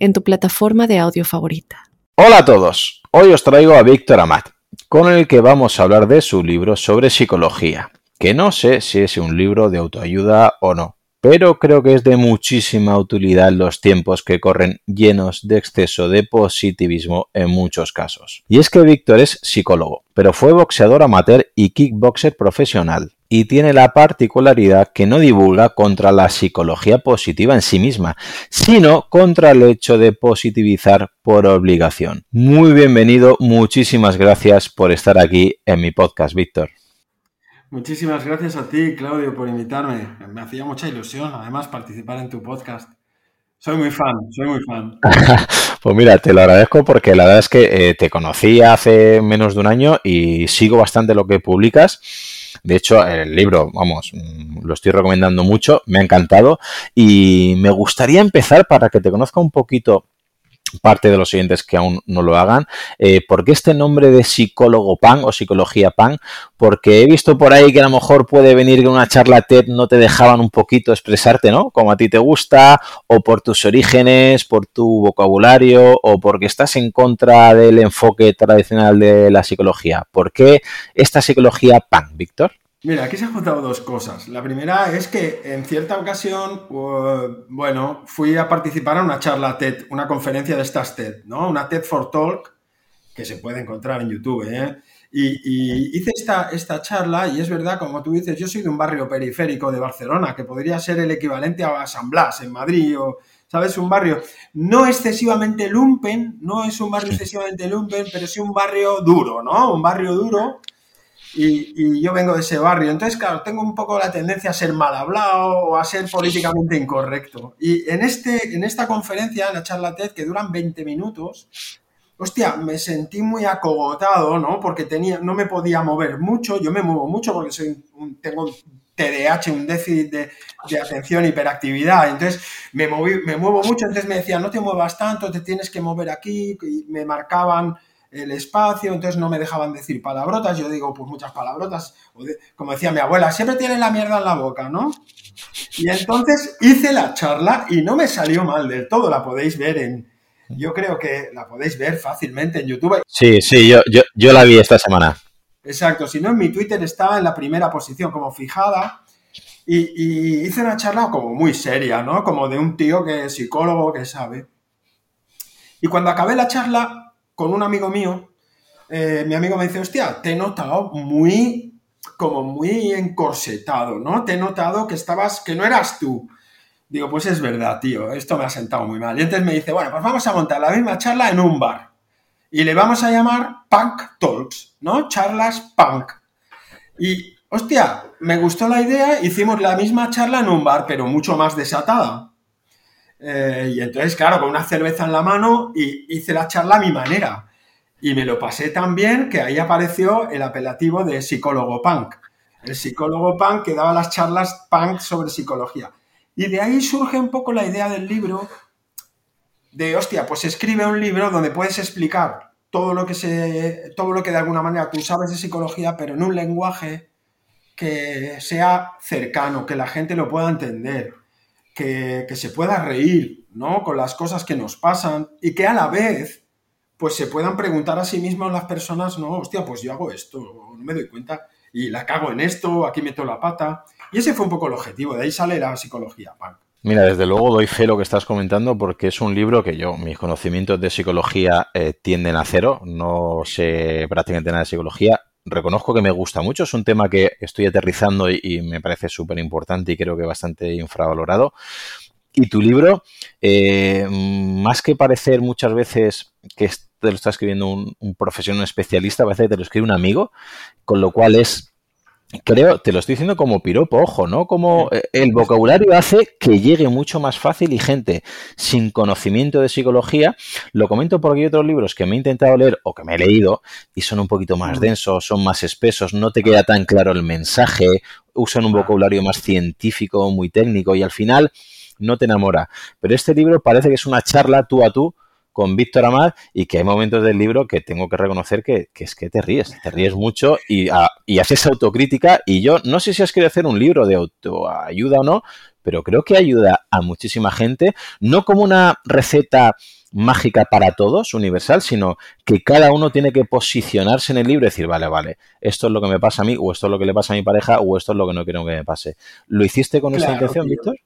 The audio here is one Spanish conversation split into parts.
en tu plataforma de audio favorita. Hola a todos, hoy os traigo a Víctor Amat, con el que vamos a hablar de su libro sobre psicología, que no sé si es un libro de autoayuda o no, pero creo que es de muchísima utilidad en los tiempos que corren llenos de exceso de positivismo en muchos casos. Y es que Víctor es psicólogo, pero fue boxeador amateur y kickboxer profesional, y tiene la particularidad que no divulga contra la psicología positiva en sí misma, sino contra el hecho de positivizar por obligación. Muy bienvenido, muchísimas gracias por estar aquí en mi podcast, Víctor. Muchísimas gracias a ti, Claudio, por invitarme. Me hacía mucha ilusión, además, participar en tu podcast. Soy muy fan, soy muy fan. pues mira, te lo agradezco porque la verdad es que eh, te conocí hace menos de un año y sigo bastante lo que publicas de hecho, el libro, vamos, mm, lo estoy recomendando mucho, me ha encantado y me gustaría empezar para que te conozca un poquito parte de los siguientes que aún no lo hagan. Eh, ¿Por qué este nombre de psicólogo pan o psicología pan? Porque he visto por ahí que a lo mejor puede venir que una charla TED no te dejaban un poquito expresarte, ¿no? Como a ti te gusta, o por tus orígenes, por tu vocabulario, o porque estás en contra del enfoque tradicional de la psicología. ¿Por qué esta psicología pan, Víctor? Mira, aquí se han juntado dos cosas. La primera es que en cierta ocasión, bueno, fui a participar en una charla TED, una conferencia de estas TED, ¿no? Una TED for Talk, que se puede encontrar en YouTube, ¿eh? Y, hice esta, esta charla y es verdad, como tú dices, yo soy de un barrio periférico de Barcelona, que podría ser el equivalente a San Blas en Madrid o, ¿sabes? Un barrio no excesivamente lumpen, no es un barrio excesivamente lumpen, pero sí un barrio duro, ¿no? Un barrio duro y, yo vengo de ese barrio. Entonces, claro, tengo un poco la tendencia a ser mal hablado o a ser políticamente incorrecto. Y en, este, en esta conferencia, en la charla TED, que duran 20 minutos, hostia, me sentí muy acogotado, ¿no? Porque tenía, no me podía mover mucho. Yo me muevo mucho porque soy un, tengo TDAH, un déficit de, de, atención, hiperactividad. Entonces, me, moví, me muevo mucho. Entonces me decían, no te muevas tanto, te tienes que mover aquí. Y me marcaban el espacio, entonces no me dejaban decir palabrotas, yo digo pues muchas palabrotas, como decía mi abuela, siempre tienen la mierda en la boca, ¿no? Y entonces hice la charla y no me salió mal del todo, la podéis ver en, yo creo que la podéis ver fácilmente en YouTube. Sí, sí, yo, yo, yo la vi esta semana. Exacto, si no en mi Twitter estaba en la primera posición como fijada y, y hice una charla como muy seria, ¿no? Como de un tío que es psicólogo, que sabe. Y cuando acabé la charla, con un amigo mío, eh, mi amigo me dice, hostia, te he notado muy, como muy encorsetado, ¿no? Te he notado que estabas, que no eras tú. Digo, pues es verdad, tío, esto me ha sentado muy mal. Y entonces me dice, bueno, pues vamos a montar la misma charla en un bar. Y le vamos a llamar Punk Talks, ¿no? Charlas punk. Y, hostia, me gustó la idea, hicimos la misma charla en un bar, pero mucho más desatada. Eh, y entonces, claro, con una cerveza en la mano y hice la charla a mi manera. Y me lo pasé tan bien que ahí apareció el apelativo de psicólogo punk. El psicólogo punk que daba las charlas punk sobre psicología. Y de ahí surge un poco la idea del libro de, hostia, pues escribe un libro donde puedes explicar todo lo que, se, todo lo que de alguna manera tú sabes de psicología, pero en un lenguaje que sea cercano, que la gente lo pueda entender que, se pueda reír, ¿no? Con las cosas que nos pasan y que a la vez, pues se puedan preguntar a sí mismas las personas, no, hostia, pues yo hago esto, no me doy cuenta y la cago en esto, aquí meto la pata. Y ese fue un poco el objetivo, de ahí sale la psicología, Mira, desde luego doy fe lo que estás comentando porque es un libro que yo, mis conocimientos de psicología eh, tienden a cero, no sé prácticamente nada de psicología, reconozco que me gusta mucho, es un tema que estoy aterrizando y, me parece súper importante y creo que bastante infravalorado. Y tu libro, eh, más que parecer muchas veces que te lo está escribiendo un, profesional especialista, parece que te lo escribe un amigo, con lo cual es creo, te lo estoy diciendo como piropo, ojo, ¿no? Como eh, el vocabulario hace que llegue mucho más fácil y gente sin conocimiento de psicología, lo comento porque hay otros libros que me he intentado leer o que me he leído y son un poquito más mm. densos, son más espesos, no te queda tan claro el mensaje, usan un vocabulario más científico, muy técnico y al final no te enamora. Pero este libro parece que es una charla tú a tú con Víctor Amad y que hay momentos del libro que tengo que reconocer que, es que te ríes, te ríes mucho y, y, haces autocrítica y yo no sé si has querido hacer un libro de autoayuda o no, pero creo que ayuda a muchísima gente, no como una receta mágica para todos, universal, sino que cada uno tiene que posicionarse en el libro y decir, vale, vale, esto es lo que me pasa a mí, o esto es lo que le pasa a mi pareja, o esto es lo que no quiero que me pase. ¿Lo hiciste con esa intención, Víctor?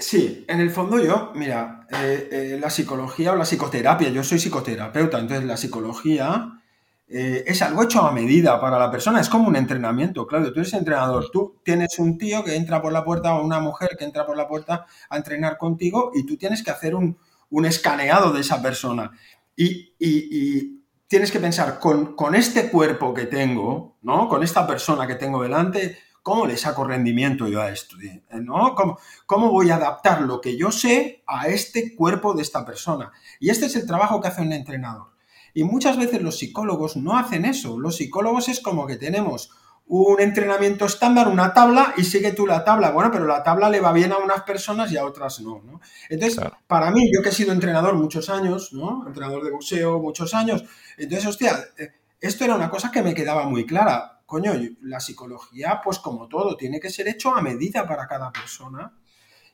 Sí, en el fondo yo, mira, eh, eh, la psicología o la psicoterapia, yo soy psicoterapeuta, entonces la psicología eh, es algo hecho a medida para la persona, es como un entrenamiento, claro, tú eres entrenador, tú tienes un tío que entra por la puerta o una mujer que entra por la puerta a entrenar contigo y tú tienes que hacer un, escaneado de esa persona y, y tienes que pensar, con, con, este cuerpo que tengo, ¿no? Con esta persona que tengo delante, ¿Cómo le saco rendimiento yo a esto? ¿no? ¿Cómo, voy a adaptar lo que yo sé a este cuerpo de esta persona? Y este es el trabajo que hace un entrenador. Y muchas veces los psicólogos no hacen eso. Los psicólogos es como que tenemos un entrenamiento estándar, una tabla, y sigue tú la tabla. Bueno, pero la tabla le va bien a unas personas y a otras no. ¿no? Entonces, para mí, yo que he sido entrenador muchos años, ¿no? Entrenador de boxeo muchos años, entonces, hostia, eh, esto era una cosa que me quedaba muy clara coño, la psicología, pues como todo, tiene que ser hecho a medida para cada persona.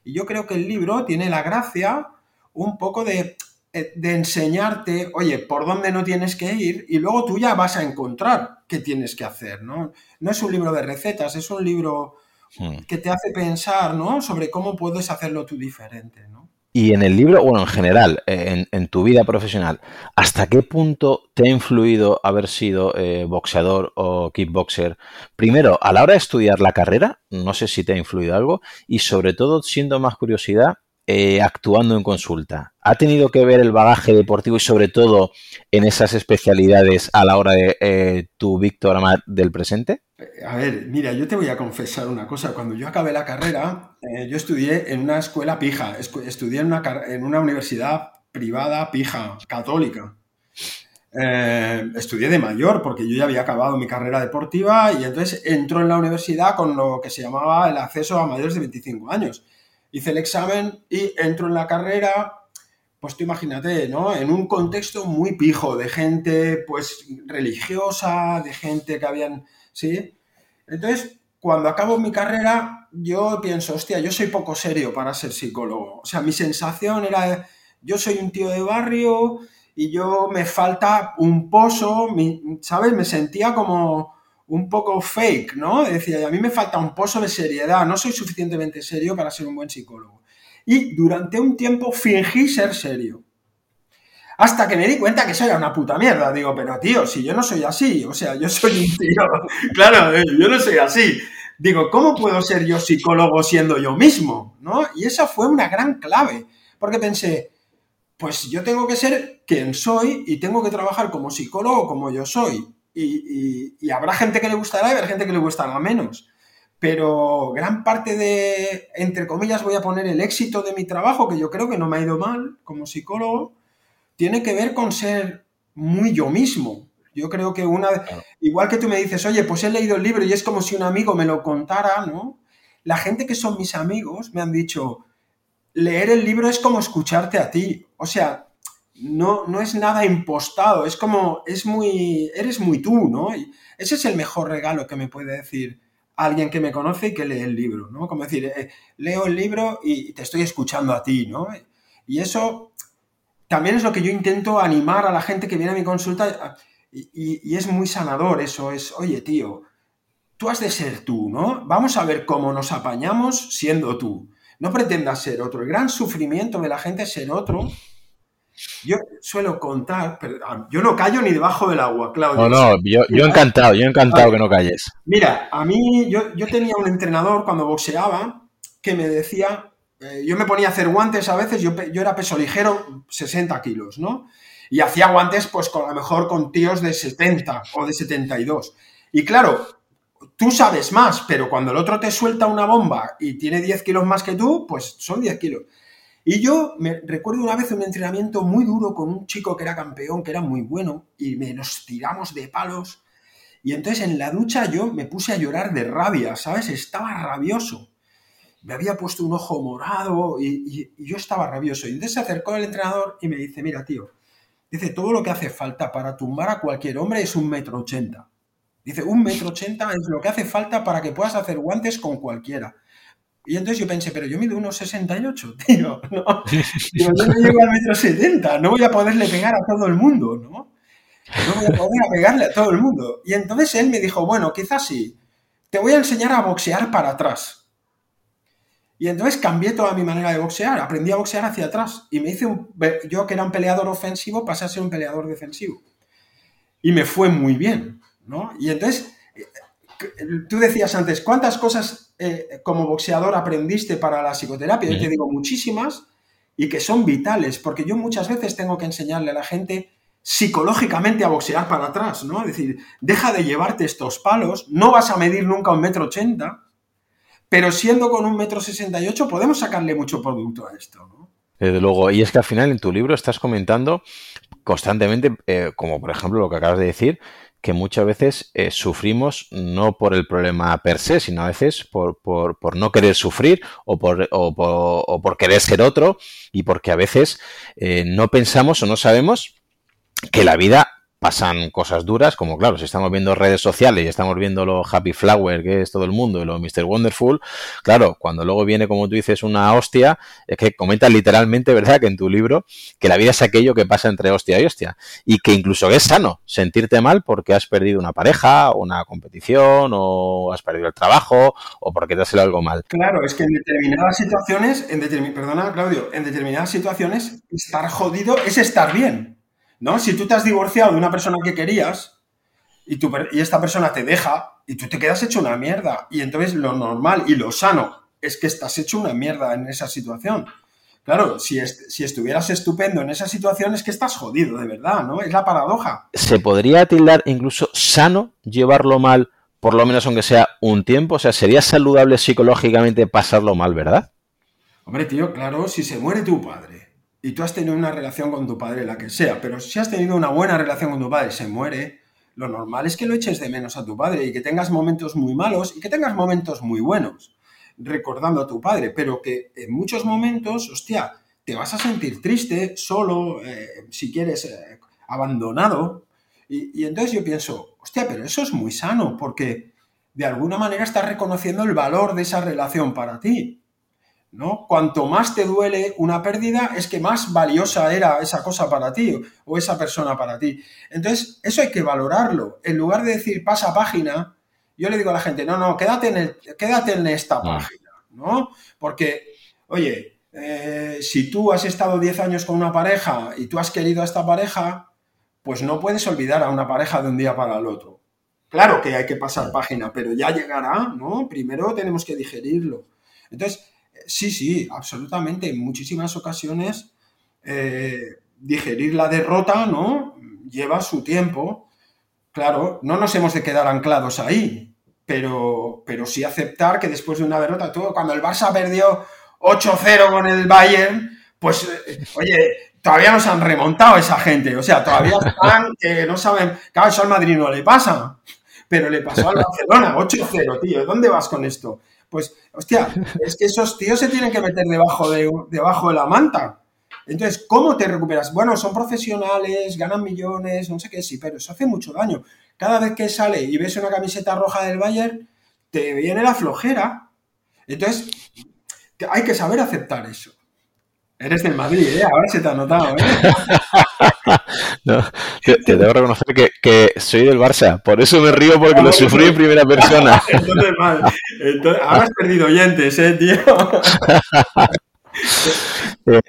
Y yo creo que el libro tiene la gracia un poco de, eh, de enseñarte, oye, por dónde no tienes que ir y luego tú ya vas a encontrar qué tienes que hacer, ¿no? No es un libro de recetas, es un libro que te hace pensar, ¿no? Sobre cómo puedes hacerlo tú diferente, ¿no? Y en el libro, bueno, en general, en, tu vida profesional, ¿hasta qué punto te ha influido haber sido eh, boxeador o kickboxer? Primero, a la hora de estudiar la carrera, no sé si te ha influido algo, y sobre todo, siendo más curiosidad, eh, actuando en consulta. ¿Ha tenido que ver el bagaje deportivo y sobre todo en esas especialidades a la hora de eh, tu Víctor Amat del presente? A ver, mira, yo te voy a confesar una cosa. Cuando yo acabé la carrera, eh, yo estudié en una escuela pija, estudié en una, en una universidad privada pija, católica. Eh, estudié de mayor porque yo ya había acabado mi carrera deportiva y entonces entró en la universidad con lo que se llamaba el acceso a mayores de 25 años. Hice el examen y entro en la carrera, pues tú imagínate, ¿no? En un contexto muy pijo de gente, pues, religiosa, de gente que habían ¿sí? Entonces, cuando acabo mi carrera, yo pienso, hostia, yo soy poco serio para ser psicólogo. O sea, mi sensación era, yo soy un tío de barrio y yo me falta un pozo, ¿sabes? Me sentía como un poco fake, ¿no? Decía, a mí me falta un pozo de seriedad, no soy suficientemente serio para ser un buen psicólogo. Y durante un tiempo fingí ser serio. Hasta que me di cuenta que eso era una puta mierda. Digo, pero tío, si yo no soy así, o sea, yo soy un tío. claro, eh, yo no soy así. Digo, ¿cómo puedo ser yo psicólogo siendo yo mismo? ¿No? Y esa fue una gran clave. Porque pensé, pues yo tengo que ser quien soy y tengo que trabajar como psicólogo como yo soy. Y, y habrá gente que le gustará y habrá gente que le gustará menos. Pero gran parte de, entre comillas, voy a poner el éxito de mi trabajo, que yo creo que no me ha ido mal como psicólogo, tiene que ver con ser muy yo mismo. Yo creo que una, igual que tú me dices, oye, pues he leído el libro y es como si un amigo me lo contara, ¿no? La gente que son mis amigos me han dicho, leer el libro es como escucharte a ti. O sea, no, no es nada impostado, es como, es muy, eres muy tú, ¿no? Y ese es el mejor regalo que me puede decir alguien que me conoce y que lee el libro, ¿no? Como decir, eh, leo el libro y te estoy escuchando a ti, ¿no? Y eso también es lo que yo intento animar a la gente que viene a mi consulta y, es muy sanador eso, es, oye tío, tú has de ser tú, ¿no? Vamos a ver cómo nos apañamos siendo tú. No pretendas ser otro. El gran sufrimiento de la gente es ser otro. Yo suelo contar, pero ah, yo no callo ni debajo del agua, Claudio. No, no, yo, yo encantado, yo encantado que no calles. Mira, a mí, yo, yo tenía un entrenador cuando boxeaba que me decía, eh, yo me ponía a hacer guantes a veces, yo, yo era peso ligero, 60 kilos, ¿no? Y hacía guantes, pues con, a lo mejor con tíos de 70 o de 72. Y claro, tú sabes más, pero cuando el otro te suelta una bomba y tiene 10 kilos más que tú, pues son 10 kilos. Y yo me recuerdo una vez un entrenamiento muy duro con un chico que era campeón, que era muy bueno, y me, nos tiramos de palos. Y entonces en la ducha yo me puse a llorar de rabia, ¿sabes? Estaba rabioso. Me había puesto un ojo morado y, y yo estaba rabioso. Y entonces se acercó el entrenador y me dice, mira, tío, dice, todo lo que hace falta para tumbar a cualquier hombre es un metro ochenta. Dice, un metro ochenta es lo que hace falta para que puedas hacer guantes con cualquiera. Y entonces yo pensé, pero yo mido unos 68, tío, ¿no? yo no llego al metro 70, no voy a poderle pegar a todo el mundo, ¿no? No voy a poder pegarle a todo el mundo. Y entonces él me dijo, bueno, quizás sí, te voy a enseñar a boxear para atrás. Y entonces cambié toda mi manera de boxear, aprendí a boxear hacia atrás. Y me hice un, yo que era un peleador ofensivo, pasé a ser un peleador defensivo. Y me fue muy bien, ¿no? Y entonces tú decías antes, ¿cuántas cosas eh, como boxeador aprendiste para la psicoterapia? Yo te digo muchísimas y que son vitales, porque yo muchas veces tengo que enseñarle a la gente psicológicamente a boxear para atrás, ¿no? Es decir, deja de llevarte estos palos, no vas a medir nunca un metro ochenta, pero siendo con un metro sesenta y ocho podemos sacarle mucho producto a esto, ¿no? Desde luego, y es que al final en tu libro estás comentando constantemente, eh, como por ejemplo lo que acabas de decir, que muchas veces eh, sufrimos no por el problema per se, sino a veces por, por, por no querer sufrir o por, o, por, o por, querer ser otro y porque a veces eh, no pensamos o no sabemos que la vida pasan cosas duras, como claro, si estamos viendo redes sociales y estamos viendo lo Happy Flower, que es todo el mundo, y lo Mr. Wonderful, claro, cuando luego viene, como tú dices, una hostia, es que comentas literalmente, ¿verdad?, que en tu libro, que la vida es aquello que pasa entre hostia y hostia, y que incluso es sano sentirte mal porque has perdido una pareja, una competición, o has perdido el trabajo, o porque te ha salido algo mal. Claro, es que en determinadas situaciones, en perdona, Claudio, en determinadas situaciones, estar jodido es estar bien. ¿No? Si tú te has divorciado de una persona que querías y, y esta persona te deja y tú te quedas hecho una mierda. Y entonces lo normal y lo sano es que estás hecho una mierda en esa situación. Claro, si, si estuvieras estupendo en esa situación es que estás jodido, de verdad, ¿no? Es la paradoja. ¿Se podría tildar incluso sano llevarlo mal, por lo menos aunque sea un tiempo? O sea, ¿sería saludable psicológicamente pasarlo mal, verdad? Hombre, tío, claro, si se muere tu padre y tú has tenido una relación con tu padre, la que sea, pero si has tenido una buena relación con tu padre, se muere, lo normal es que lo eches de menos a tu padre y que tengas momentos muy malos y que tengas momentos muy buenos, recordando a tu padre, pero que en muchos momentos, hostia, te vas a sentir triste, solo, eh, si quieres, eh, abandonado. Y, y entonces yo pienso, hostia, pero eso es muy sano, porque de alguna manera estás reconociendo el valor de esa relación para ti. ¿No? Cuanto más te duele una pérdida, es que más valiosa era esa cosa para ti o esa persona para ti. Entonces, eso hay que valorarlo. En lugar de decir pasa página, yo le digo a la gente, no, no, quédate en, el, quédate en esta página, ¿no? Porque, oye, eh, si tú has estado 10 años con una pareja y tú has querido a esta pareja, pues no puedes olvidar a una pareja de un día para el otro. Claro que hay que pasar página, pero ya llegará, ¿no? Primero tenemos que digerirlo. Entonces, sí, sí, absolutamente. En muchísimas ocasiones eh, digerir la derrota, ¿no? Lleva su tiempo. Claro, no nos hemos de quedar anclados ahí, pero, pero sí aceptar que después de una derrota, todo, cuando el Barça perdió 8-0 con el Bayern, pues, eh, oye, todavía nos han remontado esa gente. O sea, todavía están que no saben. Claro, eso al Madrid no le pasa, pero le pasó al Barcelona, 8-0, tío. ¿Dónde vas con esto? Pues, hostia, es que esos tíos se tienen que meter debajo de, debajo de la manta. Entonces, ¿cómo te recuperas? Bueno, son profesionales, ganan millones, no sé qué, sí, pero eso hace mucho daño. Cada vez que sale y ves una camiseta roja del Bayern, te viene la flojera. Entonces, hay que saber aceptar eso. Eres del Madrid, ¿eh? Ahora se te ha notado, ¿eh? no, te, debo reconocer que, soy del Barça, por eso me río porque lo sufrí en primera persona. Entonces, mal. ahora has perdido oyentes, ¿eh, tío? Eh,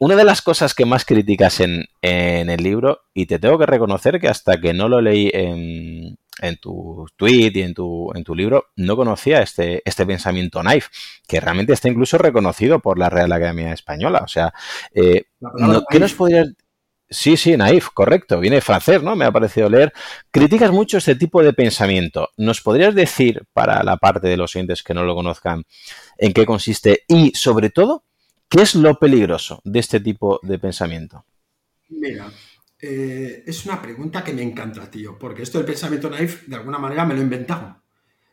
una de las cosas que más criticas en, en, el libro, y te tengo que reconocer que hasta que no lo leí en, en tu tweet y en tu, en tu libro, no conocía este, este pensamiento knife, que realmente está incluso reconocido por la Real Academia Española. O sea, eh, ¿qué nos podrías Sí, sí, naif, correcto. Viene francés, ¿no? Me ha parecido leer. Criticas mucho este tipo de pensamiento. ¿Nos podrías decir, para la parte de los oyentes que no lo conozcan, en qué consiste y, sobre todo, qué es lo peligroso de este tipo de pensamiento? Mira, eh, es una pregunta que me encanta, tío, porque esto del pensamiento naif, de alguna manera, me lo he inventado.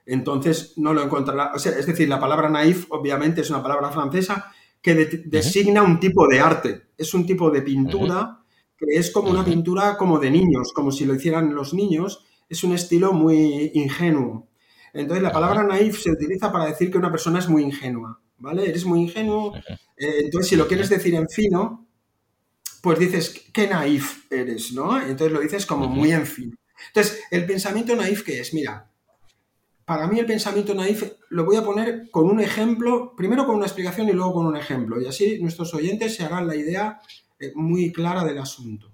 Entonces, no lo encontrará. O sea, es decir, la palabra naif, obviamente, es una palabra francesa que designa un tipo de arte. Es un tipo de pintura que es como una pintura como de niños, como si lo hicieran los niños. Es un estilo muy ingenuo. Entonces, la palabra naif se utiliza para decir que una persona es muy ingenua, ¿vale? Eres muy ingenuo. Eh, entonces, si lo quieres decir en fino, pues dices, qué naif eres, ¿no? Entonces lo dices como muy en fino. Entonces, el pensamiento naif, ¿qué es? Mira, para mí el pensamiento naif lo voy a poner con un ejemplo, primero con una explicación y luego con un ejemplo, y así nuestros oyentes se harán la idea eh, muy clara del asunto.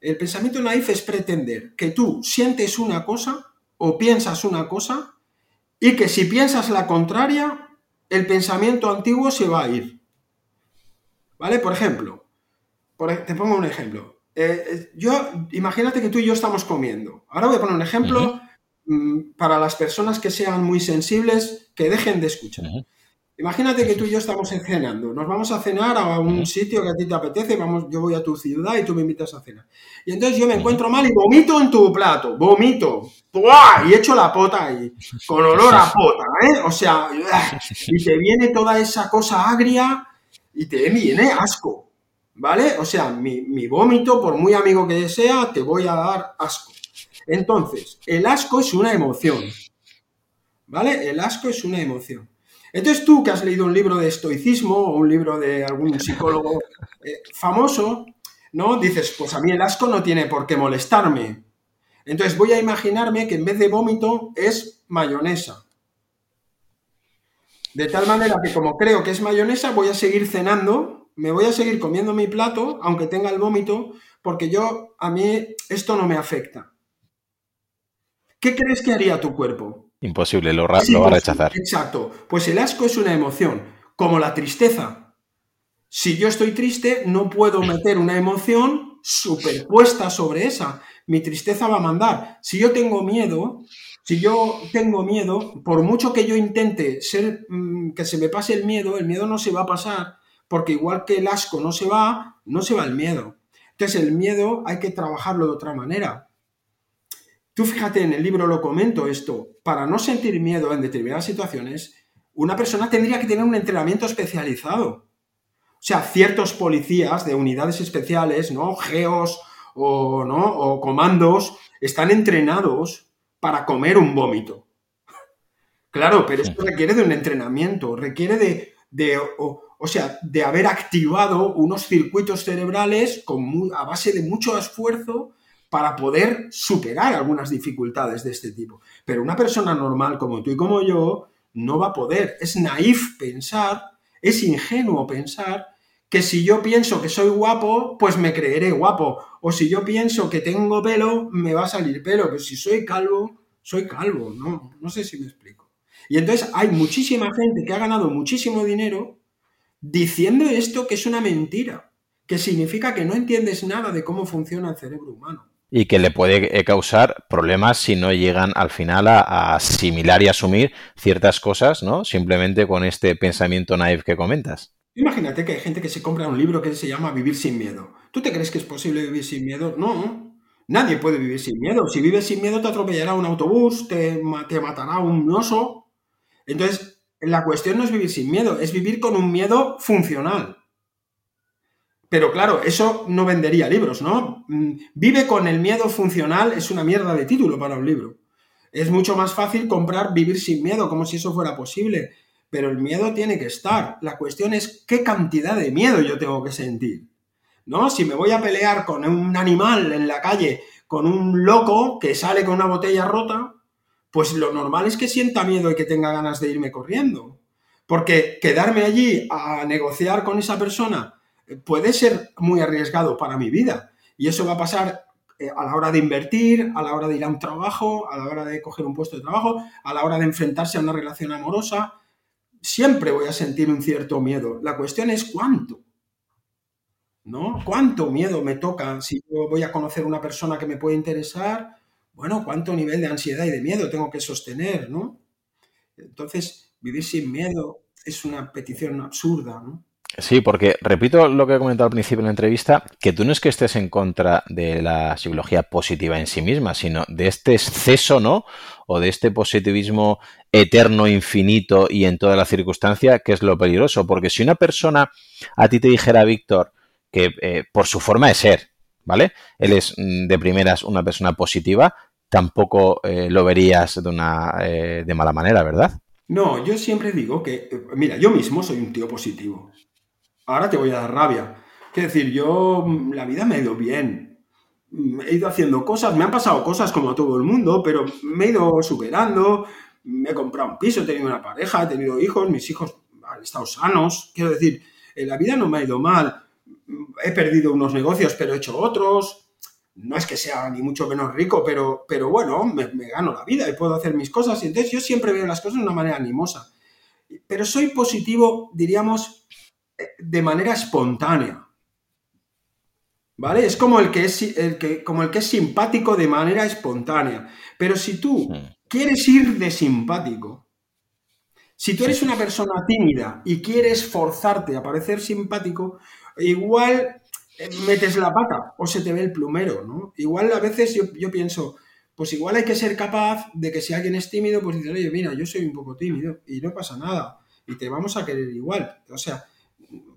El pensamiento naif es pretender que tú sientes una cosa o piensas una cosa y que si piensas la contraria, el pensamiento antiguo se va a ir. ¿Vale? Por ejemplo, te pongo un ejemplo. Eh, eh, yo, imagínate que tú y yo estamos comiendo. Ahora voy a poner un ejemplo mm, para las personas que sean muy sensibles, que dejen de escuchar. Imagínate que tú y yo estamos cenando. Nos vamos a cenar a un sitio que a ti te apetece. Vamos, yo voy a tu ciudad y tú me invitas a cenar. Y entonces yo me encuentro mal y vomito en tu plato. Vomito. Y echo la pota ahí. Con olor a pota, ¿eh? O sea, y te viene toda esa cosa agria y te viene asco. ¿Vale? O sea, mi, mi vómito, por muy amigo que sea, te voy a dar asco. Entonces, el asco es una emoción. ¿Vale? El asco es una emoción. Entonces tú que has leído un libro de estoicismo o un libro de algún psicólogo eh, famoso, ¿no? Dices, pues a mí el asco no tiene por qué molestarme. Entonces voy a imaginarme que en vez de vómito es mayonesa. De tal manera que como creo que es mayonesa, voy a seguir cenando, me voy a seguir comiendo mi plato, aunque tenga el vómito, porque yo, a mí, esto no me afecta. ¿Qué crees que haría tu cuerpo? Imposible, lo, va a rechazar. Exacto. Pues el asco es una emoción, como la tristeza. Si yo estoy triste, no puedo meter una emoción superpuesta sobre esa. Mi tristeza va a mandar. Si yo tengo miedo, si yo tengo miedo, por mucho que yo intente ser mm, que se me pase el miedo, el miedo no se va a pasar, porque igual que el asco no se va, no se va el miedo. Entonces el miedo hay que trabajarlo de otra manera. Tú fíjate, en el libro lo comento esto, para no sentir miedo en determinadas situaciones, una persona tendría que tener un entrenamiento especializado. O sea, ciertos policías de unidades especiales, ¿no? Geos o, ¿no? o comandos, están entrenados para comer un vómito. Claro, pero esto requiere de un entrenamiento, requiere de, de o, sea, de haber activado unos circuitos cerebrales a base de mucho esfuerzo para poder superar algunas dificultades de este tipo. Pero una persona normal como tú y como yo no va a poder. Es naif pensar, es ingenuo pensar que si yo pienso que soy guapo, pues me creeré guapo. O si yo pienso que tengo pelo, me va a salir pelo. Pero si soy calvo, soy calvo. No, no sé si me explico. Y entonces hay muchísima gente que ha ganado muchísimo dinero diciendo esto que es una mentira, que significa que no entiendes nada de cómo funciona el cerebro humano y que le puede eh, causar problemas si no llegan al final a, asimilar y asumir ciertas cosas, ¿no? Simplemente con este pensamiento naive que comentas. Imagínate que hay gente que se compra un libro que se llama Vivir sin miedo. ¿Tú te crees que es posible vivir sin miedo? No, nadie puede vivir sin miedo. Si vives sin miedo te atropellará un autobús, te, te matará un oso. Entonces, la cuestión no es vivir sin miedo, es vivir con un miedo funcional. Pero claro, eso no vendería libros, ¿no? Mm, Vive con el miedo funcional es una mierda de título para un libro. Es mucho más fácil comprar Vivir sin miedo, como si eso fuera posible. Pero el miedo tiene que estar. La cuestión es qué cantidad de miedo yo tengo que sentir. ¿No? Si me voy a pelear con un animal en la calle, con un loco que sale con una botella rota, pues lo normal es que sienta miedo y que tenga ganas de irme corriendo. Porque quedarme allí a negociar con esa persona puede ser muy arriesgado para mi vida. Y eso va a pasar eh, a la hora de invertir, a la hora de ir a un trabajo, a la hora de coger un puesto de trabajo, a la hora de enfrentarse a una relación amorosa. Siempre voy a sentir un cierto miedo. La cuestión es cuánto. ¿no? ¿Cuánto miedo me toca si yo voy a conocer una persona que me puede interesar? Bueno, ¿cuánto nivel de ansiedad y de miedo tengo que sostener, ¿no? Entonces, vivir sin miedo es una petición absurda, ¿no? Sí, porque repito lo que he comentado al principio en la entrevista, que tú no es que estés en contra de la psicología positiva en sí misma, sino de este exceso, ¿no? O de este positivismo eterno, infinito y en toda la circunstancia, que es lo peligroso. Porque si una persona a ti te dijera, Víctor, que eh, por su forma de ser, ¿vale? Él es mm, de primeras una persona positiva, tampoco eh, lo verías de una eh, de mala manera, ¿verdad? No, yo siempre digo que, mira, yo mismo soy un tío positivo ahora te voy a dar rabia. Quiero decir, yo mm, la vida me ha ido bien. Mm, he ido haciendo cosas, me han pasado cosas como a todo el mundo, pero me he ido superando. Me he comprado un piso, he tenido una pareja, he tenido hijos, mis hijos han estado sanos. Quiero decir, la vida no me ha ido mal. He perdido unos negocios, pero he hecho otros. No es que sea ni mucho menos rico, pero, pero bueno, me, me gano la vida y puedo hacer mis cosas. Y entonces yo siempre veo las cosas de una manera animosa. Pero soy positivo, diríamos, de manera espontánea. ¿Vale? Es como el que es, el que, como el que es simpático de manera espontánea. Pero si tú quieres ir de simpático, si tú eres una persona tímida y quieres forzarte a parecer simpático, igual metes la pata o se te ve el plumero, ¿no? Igual a veces yo, yo pienso, pues igual hay que ser capaz de que si alguien es tímido, pues dices, oye, mira, yo soy un poco tímido y no pasa nada y te vamos a querer igual. O sea,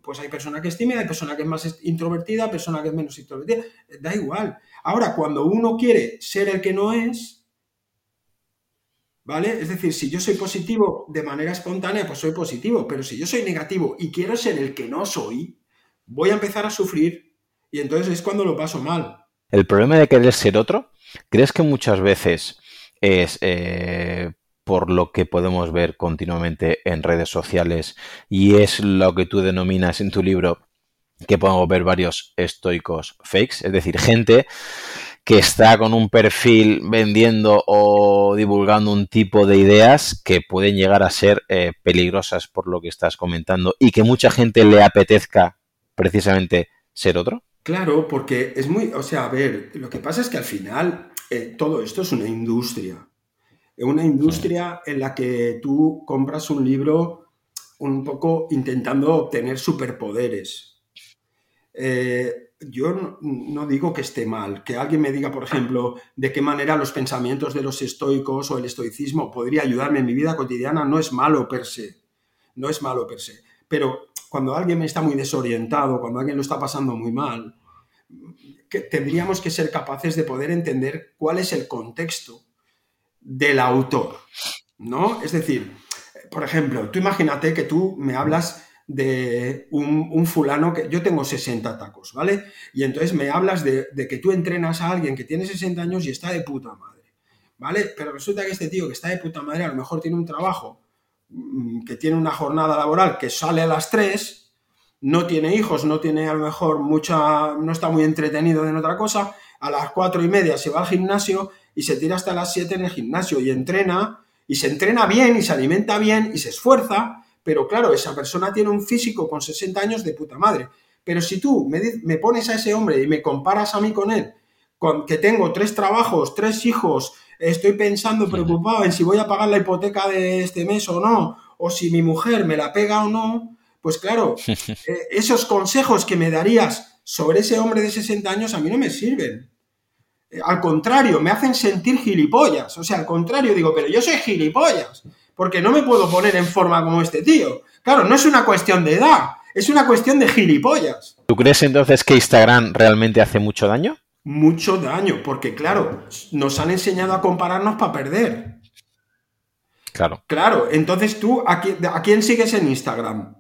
pues hay persona que es tímida, hay persona que es más introvertida, persona que es menos introvertida, da igual. Ahora, cuando uno quiere ser el que no es, ¿vale? Es decir, si yo soy positivo de manera espontánea, pues soy positivo, pero si yo soy negativo y quiero ser el que no soy, voy a empezar a sufrir y entonces es cuando lo paso mal. El problema de querer ser otro, ¿crees que muchas veces es eh, por lo que podemos ver continuamente en redes sociales y es lo que tú denominas en tu libro que podemos ver varios estoicos fakes, es decir, gente que está con un perfil vendiendo o divulgando un tipo de ideas que pueden llegar a ser eh, peligrosas por lo que estás comentando y que mucha gente le apetezca precisamente ser otro? Claro, porque es muy, o sea, a ver, lo que pasa es que al final eh, todo esto es una industria una industria en la que tú compras un libro un poco intentando obtener superpoderes. Eh, yo no, digo que esté mal, que alguien me diga, por ejemplo, de qué manera los pensamientos de los estoicos o el estoicismo podría ayudarme en mi vida cotidiana, no es malo per se, no es malo per se. Pero cuando alguien está muy desorientado, cuando alguien lo está pasando muy mal, tendríamos que ser capaces de poder entender cuál es el contexto del autor, ¿no? Es decir, por ejemplo, tú imagínate que tú me hablas de un, fulano que yo tengo 60 tacos, ¿vale? Y entonces me hablas de, que tú entrenas a alguien que tiene 60 años y está de puta madre, ¿vale? Pero resulta que este tío que está de puta madre a lo mejor tiene un trabajo que tiene una jornada laboral que sale a las 3, no tiene hijos, no tiene a lo mejor mucha, no está muy entretenido en otra cosa, a las cuatro y media se va al gimnasio y se tira hasta las 7 en el gimnasio y entrena y se entrena bien y se alimenta bien y se esfuerza, pero claro, esa persona tiene un físico con 60 años de puta madre. Pero si tú me, pones a ese hombre y me comparas a mí con él, con que tengo tres trabajos, tres hijos, estoy pensando preocupado en si voy a pagar la hipoteca de este mes o no, o si mi mujer me la pega o no, pues claro, eh, esos consejos que me darías sobre ese hombre de 60 años a mí no me sirven. Eh, al contrario, me hacen sentir gilipollas. O sea, al contrario, digo, pero yo soy gilipollas, porque no me puedo poner en forma como este tío. Claro, no es una cuestión de edad, es una cuestión de gilipollas. ¿Tú crees entonces que Instagram realmente hace mucho daño? Mucho daño, porque claro, nos han enseñado a compararnos para perder. Claro. Claro, entonces tú, ¿a quién, ¿a quién sigues en Instagram?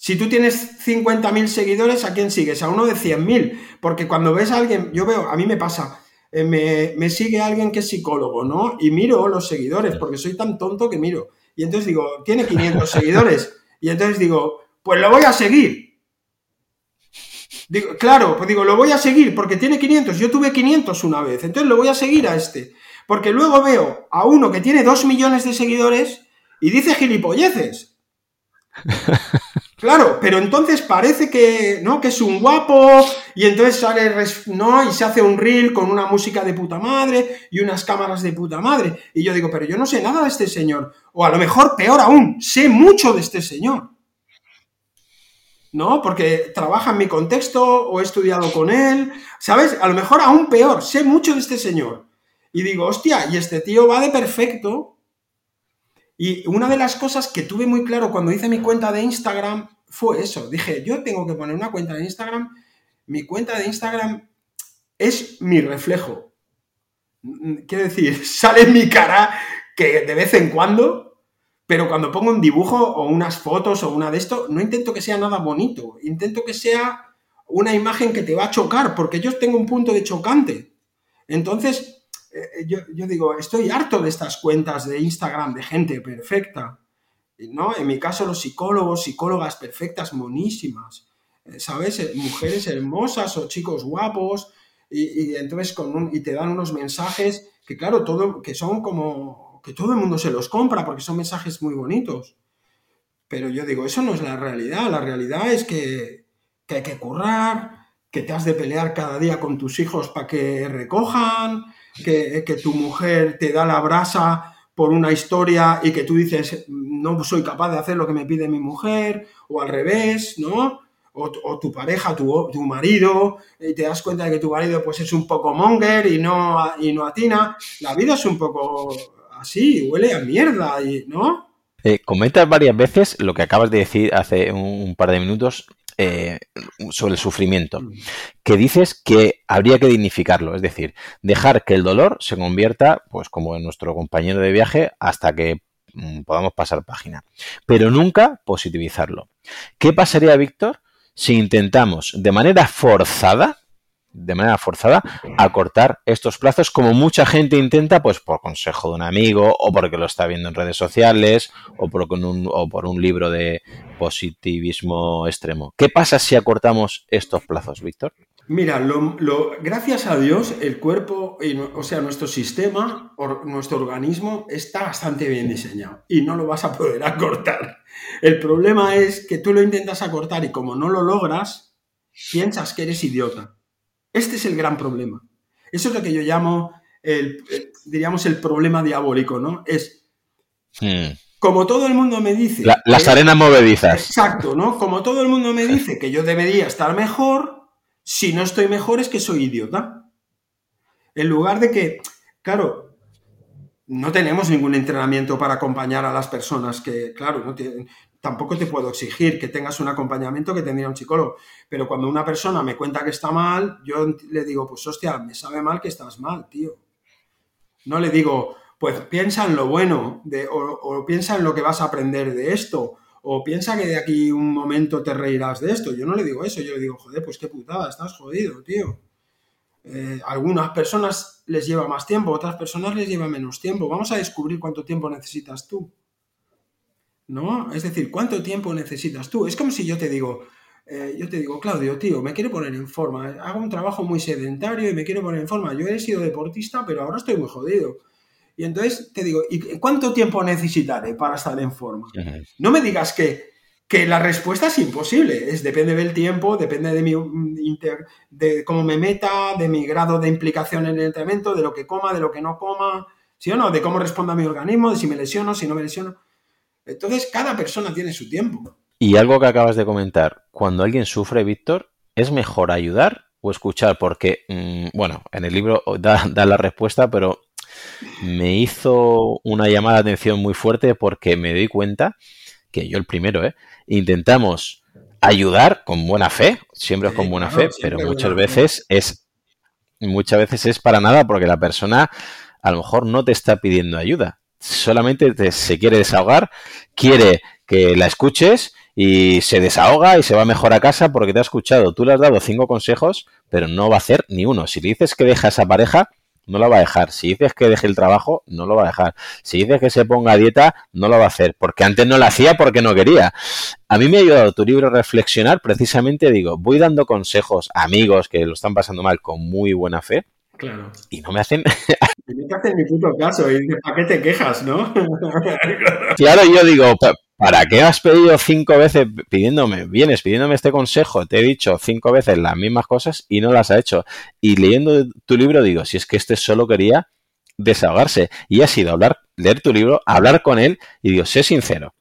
Si tú tienes 50.000 seguidores, ¿a quién sigues? A uno de 100.000. Porque cuando ves a alguien, yo veo, a mí me pasa, eh, me, sigue alguien que es psicólogo, ¿no? Y miro los seguidores, porque soy tan tonto que miro. Y entonces digo, tiene 500 seguidores. Y entonces digo, pues lo voy a seguir. Claro, pues digo, lo voy a seguir porque tiene 500. Yo tuve 500 una vez, entonces lo voy a seguir a este. Porque luego veo a uno que tiene 2 millones de seguidores y dice gilipolleces. Claro, pero entonces parece que, ¿no? que es un guapo y entonces sale, ¿no? Y se hace un reel con una música de puta madre y unas cámaras de puta madre. Y yo digo, pero yo no sé nada de este señor. O a lo mejor, peor aún, sé mucho de este señor. ¿No? Porque trabaja en mi contexto o he estudiado con él. ¿Sabes? A lo mejor aún peor, sé mucho de este señor. Y digo, hostia, y este tío va de perfecto y una de las cosas que tuve muy claro cuando hice mi cuenta de Instagram fue eso. Dije, yo tengo que poner una cuenta de Instagram. Mi cuenta de Instagram es mi reflejo. Quiero decir, sale mi cara que de vez en cuando, pero cuando pongo un dibujo o unas fotos o una de esto, no intento que sea nada bonito. Intento que sea una imagen que te va a chocar, porque yo tengo un punto de chocante. Entonces, eh, yo, digo, estoy harto de estas cuentas de Instagram de gente perfecta, ¿no? En mi caso, los psicólogos, psicólogas perfectas, monísimas, eh, ¿sabes? Eh, mujeres hermosas o chicos guapos, y, entonces con y te dan unos mensajes que, claro, todo, que son como que todo el mundo se los compra porque son mensajes muy bonitos. Pero yo digo, eso no es la realidad. La realidad es que, que hay que currar, que te has de pelear cada día con tus hijos para que recojan, que, tu mujer te da la brasa por una historia y que tú dices, no soy capaz de hacer lo que me pide mi mujer, o al revés, ¿no? O, tu pareja, tu, tu, marido, y te das cuenta de que tu marido pues es un poco monger y no, y no atina. La vida es un poco así, huele a mierda, ¿no? Eh, comentas varias veces lo que acabas de decir hace un par de minutos eh, sobre el sufrimiento, mm. que dices que habría que dignificarlo, es decir, dejar que el dolor se convierta, pues como en nuestro compañero de viaje, hasta que mm, podamos pasar página, pero nunca positivizarlo. ¿Qué pasaría, Víctor, si intentamos de manera forzada, de manera forzada a cortar estos plazos como mucha gente intenta pues por consejo de un amigo o porque lo está viendo en redes sociales o por, un, o por un libro de positivismo extremo. ¿Qué pasa si acortamos estos plazos, Víctor? Mira, lo, gracias a Dios el cuerpo, o sea, nuestro sistema, nuestro organismo está bastante bien diseñado y no lo vas a poder acortar. El problema es que tú lo intentas acortar y como no lo logras, piensas que eres idiota. Este es el gran problema. Eso es lo que yo llamo, el, eh, diríamos, el problema diabólico, ¿no? Es, hmm. como todo el mundo me dice... las arenas movedizas. Exacto, ¿no? Como todo el mundo me dice que yo debería estar mejor, si no estoy mejor es que soy idiota. En lugar de que, claro, no tenemos ningún entrenamiento para acompañar a las personas que, claro, no tienen, tampoco te puedo exigir que tengas un acompañamiento que tendría un psicólogo. Pero cuando una persona me cuenta que está mal, yo le digo, pues hostia, me sabe mal que estás mal, tío. No le digo, pues piensa en lo bueno de, o, piensa en lo que vas a aprender de esto. O piensa que de aquí un momento te reirás de esto. Yo no le digo eso, yo le digo, joder, pues qué putada, estás jodido, tío. Eh, algunas personas les lleva más tiempo, otras personas les lleva menos tiempo. Vamos a descubrir cuánto tiempo necesitas tú. ¿No? Es decir, ¿cuánto tiempo necesitas tú? Es como si yo te digo, eh, yo te digo, Claudio, tío, me quiero poner en forma, hago un trabajo muy sedentario y me quiero poner en forma. Yo he sido deportista, pero ahora estoy muy jodido. Y entonces te digo, ¿y cuánto tiempo necesitaré para estar en forma? No me digas que, que la respuesta es imposible, es depende del tiempo, depende de mi de cómo me meta, de mi grado de implicación en el entrenamiento, de lo que coma, de lo que no coma, ¿sí o no? De cómo responda mi organismo, de si me lesiono, si no me lesiono. Entonces, cada persona tiene su tiempo. Y algo que acabas de comentar, cuando alguien sufre, Víctor, ¿es mejor ayudar o escuchar? Porque, mm, bueno, en el libro da, la respuesta, pero me hizo una llamada de atención muy fuerte porque me di cuenta que yo el primero, ¿eh? Intentamos ayudar con buena fe, siempre es con buena fe, pero muchas veces es muchas veces es para nada porque la persona a lo mejor no te está pidiendo ayuda, solamente se quiere desahogar, quiere que la escuches y se desahoga y se va mejor a casa porque te ha escuchado. Tú le has dado cinco consejos, pero no va a hacer ni uno. Si le dices que deja esa pareja, no la va a dejar. Si dices que deje el trabajo, no lo va a dejar. Si dices que se ponga a dieta, no lo va a hacer. Porque antes no lo hacía porque no quería. A mí me ha ayudado tu libro a reflexionar. Precisamente digo, voy dando consejos a amigos que lo están pasando mal con muy buena fe Claro. Y no me hacen. Y no te hacen ni puto caso. Y ¿para qué te quejas, no? claro, yo digo, ¿para qué has pedido cinco veces pidiéndome, vienes pidiéndome este consejo? Te he dicho cinco veces las mismas cosas y no las ha hecho. Y leyendo tu libro digo, si es que este solo quería desahogarse y ha sido hablar, leer tu libro, hablar con él y digo, sé sincero.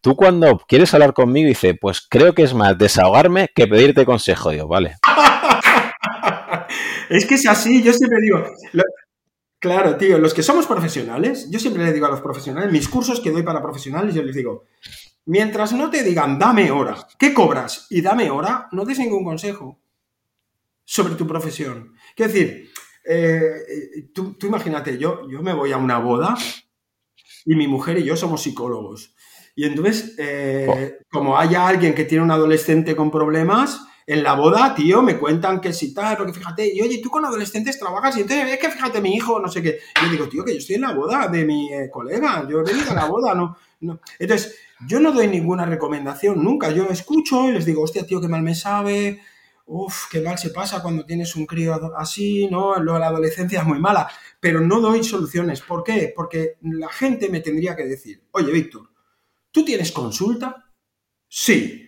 Tú cuando quieres hablar conmigo dice, pues creo que es más desahogarme que pedirte consejo. Digo, vale. es que es así, yo siempre digo, Claro, tío, los que somos profesionales, yo siempre le digo a los profesionales, mis cursos que doy para profesionales, yo les digo, mientras no te digan dame hora, ¿qué cobras? Y dame hora, no des ningún consejo sobre tu profesión. Quiero decir, eh, tú, imagínate, yo, yo me voy a una boda y mi mujer y yo somos psicólogos. Y entonces, eh, oh. como haya alguien que tiene un adolescente con problemas, en la boda, tío, me cuentan que si tal, porque fíjate, y oye, tú con adolescentes trabajas y entonces es que fíjate, mi hijo, no sé qué. yo digo, tío, que yo estoy en la boda de mi eh, colega, yo he venido a la boda, no, no. Entonces, yo no doy ninguna recomendación nunca, yo escucho y les digo, hostia, tío, qué mal me sabe, uff, qué mal se pasa cuando tienes un crío así, ¿no? La adolescencia es muy mala, pero no doy soluciones. ¿Por qué? Porque la gente me tendría que decir, oye, Víctor, ¿tú tienes consulta? Sí.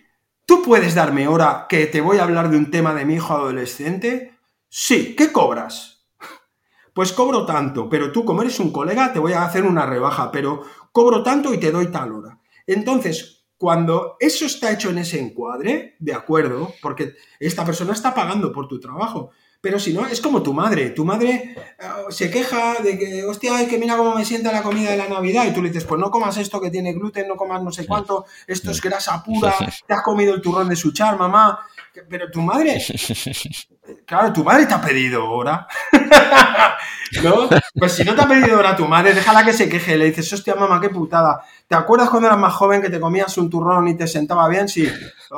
¿Tú puedes darme hora que te voy a hablar de un tema de mi hijo adolescente? Sí, ¿qué cobras? Pues cobro tanto, pero tú como eres un colega te voy a hacer una rebaja, pero cobro tanto y te doy tal hora. Entonces, cuando eso está hecho en ese encuadre, de acuerdo, porque esta persona está pagando por tu trabajo, pero si no, es como tu madre. Tu madre eh, se queja de que, hostia, que mira cómo me sienta la comida de la Navidad. Y tú le dices, pues no comas esto que tiene gluten, no comas no sé cuánto, esto es grasa pura, te has comido el turrón de su char, mamá. Pero tu madre, claro, tu madre te ha pedido hora. ¿No? Pues si no te ha pedido hora tu madre, déjala que se queje. Le dices, hostia, mamá, qué putada. ¿Te acuerdas cuando eras más joven que te comías un turrón y te sentaba bien? Sí.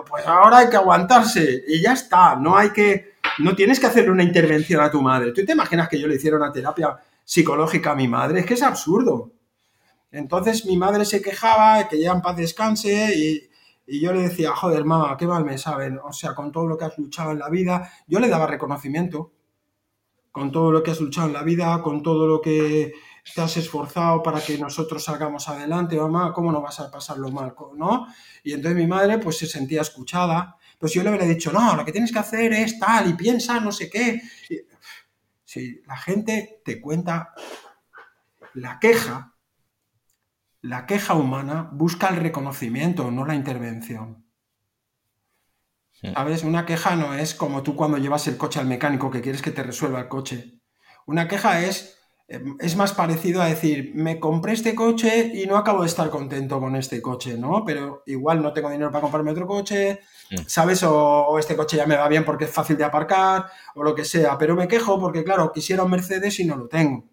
Pues ahora hay que aguantarse. Y ya está. No hay que no tienes que hacerle una intervención a tu madre. ¿Tú te imaginas que yo le hiciera una terapia psicológica a mi madre? Es que es absurdo. Entonces mi madre se quejaba, que ya en paz descanse, y, yo le decía, joder, mamá, qué mal me saben. O sea, con todo lo que has luchado en la vida, yo le daba reconocimiento. Con todo lo que has luchado en la vida, con todo lo que te has esforzado para que nosotros salgamos adelante, mamá, ¿cómo no vas a pasarlo mal? ¿No? Y entonces mi madre pues se sentía escuchada pues yo le hubiera dicho, no, lo que tienes que hacer es tal y piensa no sé qué. Si la gente te cuenta la queja, la queja humana busca el reconocimiento, no la intervención. ¿Sabes? Una queja no es como tú cuando llevas el coche al mecánico que quieres que te resuelva el coche. Una queja es Em, es más parecido a decir, me compré este coche y no acabo de estar contento con este coche, ¿no? Pero igual no tengo dinero para comprarme otro coche. ¿sabes? O, este coche ya me va bien porque es fácil de aparcar, o lo que sea. Pero me quejo porque, claro, quisiera un Mercedes y no lo tengo.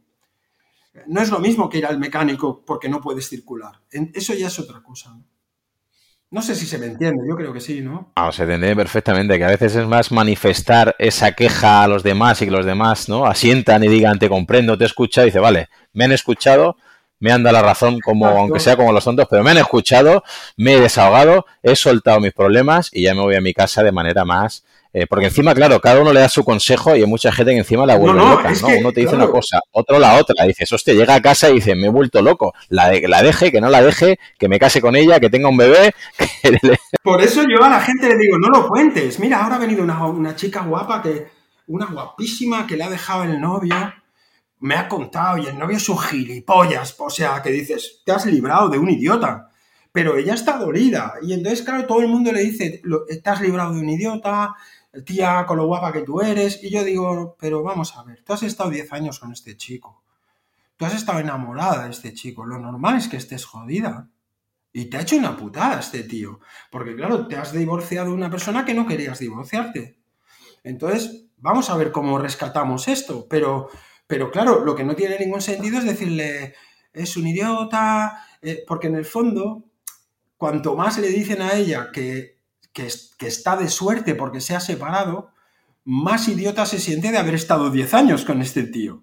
No es lo mismo que ir al mecánico porque no puedes circular. Eso ya es otra cosa. ¿no? No sé si se me entiende, yo creo que sí, ¿no? Ah, se entiende perfectamente, que a veces es más manifestar esa queja a los demás y que los demás, ¿no? Asientan y digan, te comprendo, te he escuchado, y dice, vale, me han escuchado, me han dado la razón, como aunque sea como los tontos, pero me han escuchado, me he desahogado, he soltado mis problemas y ya me voy a mi casa de manera más eh, porque encima, claro, cada uno le da su consejo y hay mucha gente que encima la vuelve loca, ¿no? uno te dice una cosa, otro la otra. Dices, hostia, llega a casa y dice, me he vuelto loco. La, la deje, que no la deje, que me case con ella, que tenga un bebé. Por eso yo a la gente le digo, no lo cuentes. Mira, ahora ha venido una, una chica guapa, que una guapísima que le ha dejado el novio. Me ha contado y el novio es un gilipollas. O sea, que dices, te has librado de un idiota pero ella está dolida. Y entonces, claro, todo el mundo le dice, te has librado de un idiota, tía, con lo guapa que tú eres. Y yo digo, pero vamos a ver, tú has estado 10 años con este chico. Tú has estado enamorada de este chico. Lo normal es que estés jodida. Y te ha hecho una putada este tío. Porque claro, te has divorciado de una persona que no querías divorciarte. Entonces, vamos a ver cómo rescatamos esto. Pero, pero claro, lo que no tiene ningún sentido es decirle, es un idiota, eh, porque en el fondo, cuanto más le dicen a ella que que, está de suerte porque se ha separado, más idiota se siente de haber estado 10 años con este tío.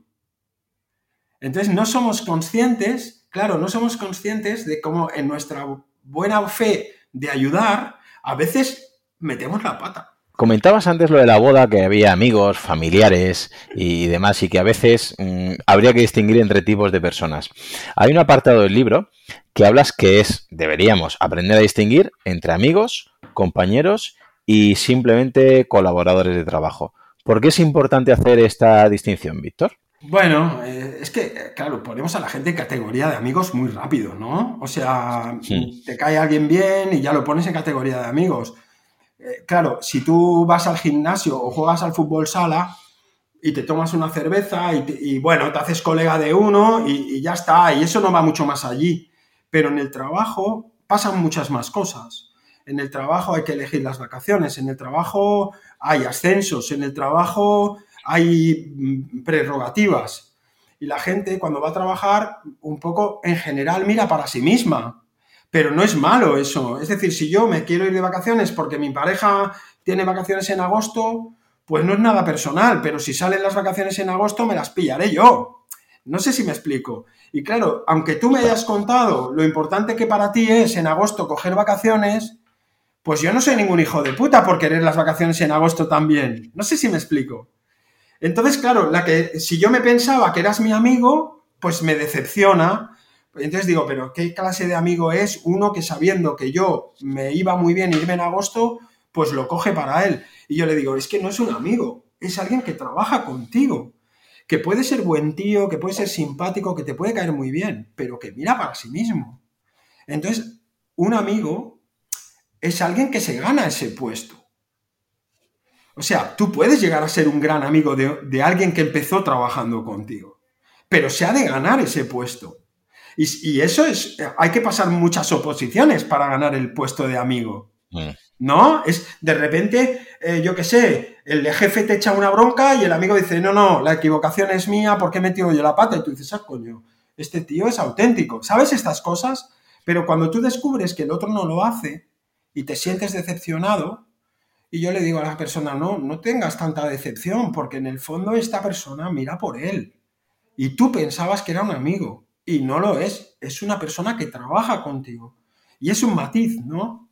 Entonces no somos conscientes, claro, no somos conscientes de cómo en nuestra buena fe de ayudar, a veces metemos la pata. Comentabas antes lo de la boda, que había amigos, familiares y demás, y que a veces mm, habría que distinguir entre tipos de personas. Hay un apartado del libro que hablas que es, deberíamos aprender a distinguir entre amigos, compañeros y simplemente colaboradores de trabajo. ¿Por qué es importante hacer esta distinción, Víctor? Bueno, eh, es que, claro, ponemos a la gente en categoría de amigos muy rápido, ¿no? O sea, te cae alguien bien y ya lo pones en categoría de amigos. Eh, claro, si tú vas al gimnasio o juegas al fútbol sala y te tomas una cerveza y, bueno, te haces colega de uno y, ya está, y eso no va mucho más allí. Pero en el trabajo pasan muchas más cosas. En el trabajo hay que elegir las vacaciones, en el trabajo hay ascensos, en el trabajo hay mm, prerrogativas. Y la gente cuando va a trabajar, un poco en general mira para sí misma. Pero no es malo eso. Es decir, si yo me quiero ir de vacaciones porque mi pareja tiene vacaciones en agosto, pues no es nada personal, pero si salen las vacaciones en agosto me las pillaré yo. No sé si me explico. Y claro, aunque tú me hayas contado lo importante que para ti es en agosto coger vacaciones, pues yo no soy ningún hijo de puta por querer las vacaciones en agosto también. No sé si me explico. Entonces, claro, la que si yo me pensaba que eras mi amigo, pues me decepciona entonces digo, pero ¿qué clase de amigo es uno que sabiendo que yo me iba muy bien irme en agosto, pues lo coge para él? Y yo le digo, es que no es un amigo, es alguien que trabaja contigo, que puede ser buen tío, que puede ser simpático, que te puede caer muy bien, pero que mira para sí mismo. Entonces, un amigo es alguien que se gana ese puesto. O sea, tú puedes llegar a ser un gran amigo de, de alguien que empezó trabajando contigo, pero se ha de ganar ese puesto. Y, eso es, hay que pasar muchas oposiciones para ganar el puesto de amigo. Mm. ¿No? Es de repente, eh, yo qué sé, el jefe te echa una bronca y el amigo dice, no, no, la equivocación es mía, ¿por qué he metido yo la pata? Y tú dices, ah, coño, este tío es auténtico. ¿Sabes estas cosas? Pero cuando tú descubres que el otro no lo hace y te sientes decepcionado, y yo le digo a la persona, no, no tengas tanta decepción, porque en el fondo esta persona mira por él. Y tú pensabas que era un amigo y no lo es, es una persona que trabaja contigo. Y es un matiz, ¿no?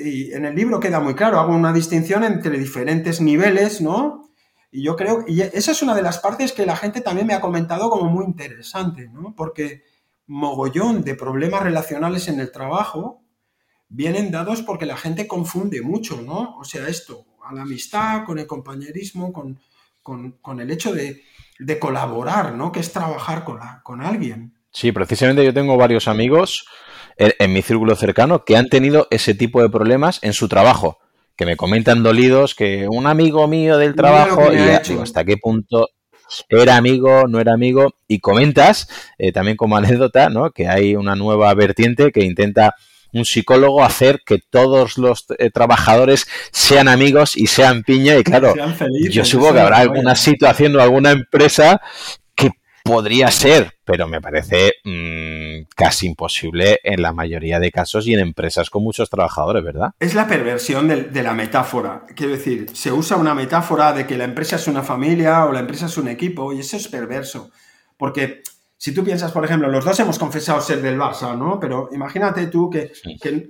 Y en el libro queda muy claro, hago una distinción entre diferentes niveles, ¿no? Y yo creo, y esa es una de las partes que la gente también me ha comentado como muy interesante, ¿no? Porque mogollón de problemas relacionales en el trabajo vienen dados porque la gente confunde mucho, ¿no? O sea, esto, a la amistad, con el compañerismo, con, con el hecho de, de colaborar, ¿no? Que es trabajar con, con alguien. Sí, precisamente yo tengo varios amigos en, mi círculo cercano que han tenido ese tipo de problemas en su trabajo, que me comentan dolidos que un amigo mío del trabajo y digo, hasta qué punto era amigo, no era amigo, y comentas eh, también como anécdota, ¿no? Que hay una nueva vertiente que intenta un psicólogo hacer que todos los eh, trabajadores sean amigos y sean piña. Y claro, yo supongo que habrá alguna situación o alguna empresa que podría ser, pero me parece mm, casi imposible en la mayoría de casos y en empresas con muchos trabajadores, ¿verdad? Es la perversión de, de la metáfora. Quiero decir, se usa una metáfora de que la empresa es una familia o la empresa es un equipo y eso es perverso. Porque si tú piensas, por ejemplo, los dos hemos confesado ser del Barça, ¿no? Pero imagínate tú que, el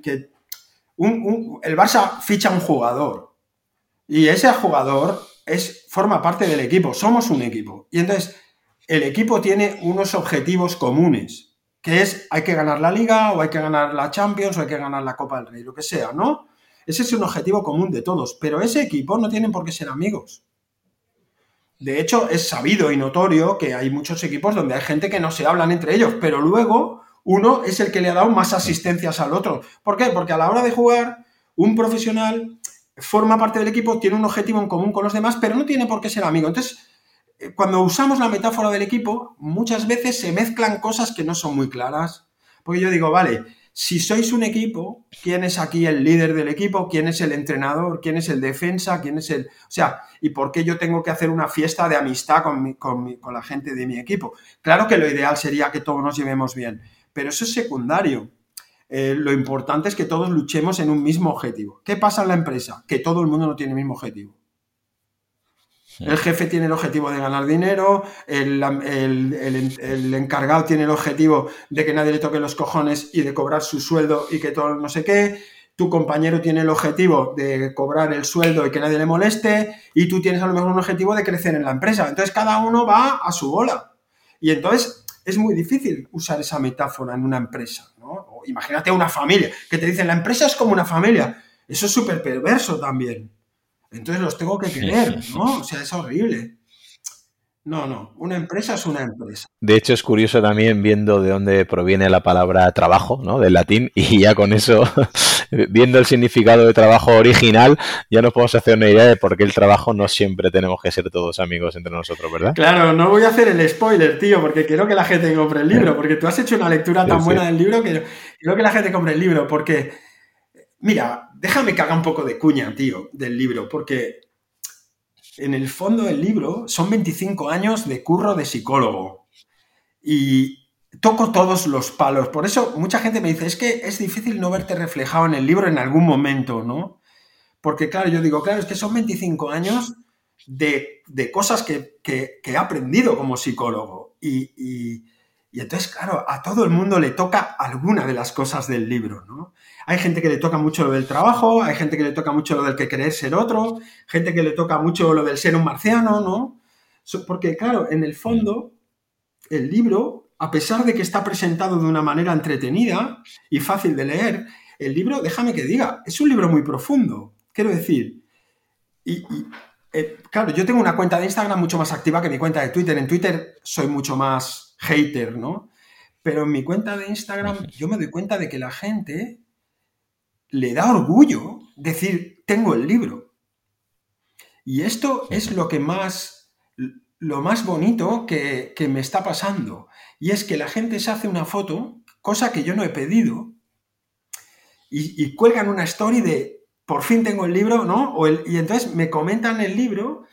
Barça ficha un jugador y ese jugador es, forma parte del equipo, somos un equipo. Y entonces el equipo tiene unos objetivos comunes, que es hay que ganar la liga o hay que ganar la Champions o hay que ganar la Copa del Rey, lo que sea, ¿no? Ese es un objetivo común de todos, pero ese equipo no tiene por qué ser amigos. De hecho, es sabido y notorio que hay muchos equipos donde hay gente que no se hablan entre ellos, pero luego uno es el que le ha dado más asistencias al otro. ¿Por qué? Porque a la hora de jugar, un profesional forma parte del equipo, tiene un objetivo en común con los demás, pero no tiene por qué ser amigo. Entonces, eh, cuando usamos la metáfora del equipo, muchas veces se mezclan cosas que no son muy claras. Porque yo digo, vale, si sois un equipo, ¿quién es aquí el líder del equipo? ¿Quién es el entrenador? ¿Quién es el defensa? ¿Quién es el...? O sea, ¿y por qué yo tengo que hacer una fiesta de amistad con, con, la gente de mi equipo? Claro que lo ideal sería que todos nos llevemos bien, pero eso es secundario. Eh, lo importante es que todos luchemos en un mismo objetivo. ¿Qué pasa en la empresa? Que todo el mundo no tiene el mismo objetivo. El jefe tiene el objetivo de ganar dinero, el, encargado tiene el objetivo de que nadie le toque los cojones y de cobrar su sueldo y que todo no sé qué. Tu compañero tiene el objetivo de cobrar el sueldo y que nadie le moleste. Y tú tienes a lo mejor un objetivo de crecer en la empresa. Entonces cada uno va a su bola. Y entonces es muy difícil usar esa metáfora en una empresa, ¿no? imagínate una familia, que te dicen, la empresa es como una familia. Eso es súper perverso también. Entonces los tengo que querer, ¿no? O sea, es horrible. No, no, una empresa es una empresa. De hecho, es curioso también viendo de dónde proviene la palabra trabajo, ¿no? Del latín, y ya con eso, viendo el significado de trabajo original, ya nos podemos hacer una idea de por qué el trabajo no siempre tenemos que ser todos amigos entre nosotros, ¿verdad? Claro, no voy a hacer el spoiler, tío, porque quiero que la gente compre el libro, porque tú has hecho una lectura tan buena del libro que quiero que la gente compre el libro, porque, mira, déjame que haga un poco de cuña, tío, del libro, porque en el fondo del libro son 25 años de curro de psicólogo y toco todos los palos. Por eso mucha gente me dice, es que es difícil no verte reflejado en el libro en algún momento, ¿no? Porque claro, yo digo, claro, es que son 25 años de, cosas que, he aprendido como psicólogo. y, y entonces, claro, a todo el mundo le toca alguna de las cosas del libro, ¿no? Hay gente que le toca mucho lo del trabajo, hay gente que le toca mucho lo del que querer ser otro, gente que le toca mucho lo del ser un marciano, ¿no? Porque, claro, en el fondo, el libro, a pesar de que está presentado de una manera entretenida y fácil de leer, el libro, déjame que diga, es un libro muy profundo. Quiero decir, y, eh, claro, yo tengo una cuenta de Instagram mucho más activa que mi cuenta de Twitter. En Twitter soy mucho más hater, ¿no? Pero en mi cuenta de Instagram yo me doy cuenta de que la gente le da orgullo decir, tengo el libro. Y esto es lo que más, lo más bonito que, me está pasando. Y es que la gente se hace una foto, cosa que yo no he pedido, y, y cuelgan una story de, por fin tengo el libro, ¿no? y entonces me comentan el libro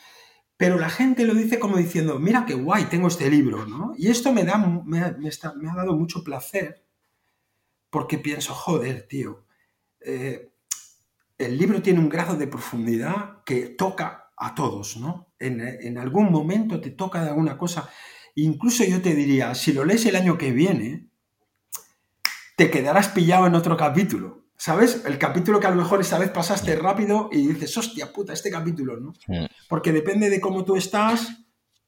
pero la gente lo dice como diciendo, mira qué guay, tengo este libro, ¿no? Y esto me, da, me, ha dado mucho placer porque pienso, joder, tío, eh, el libro tiene un grado de profundidad que toca a todos, ¿no? En, en, algún momento te toca de alguna cosa. Incluso yo te diría, si lo lees el año que viene, te quedarás pillado en otro capítulo. ¿Sabes? El capítulo que a lo mejor esta vez pasaste rápido y dices, hostia puta, este capítulo, ¿no? Porque depende de cómo tú estás,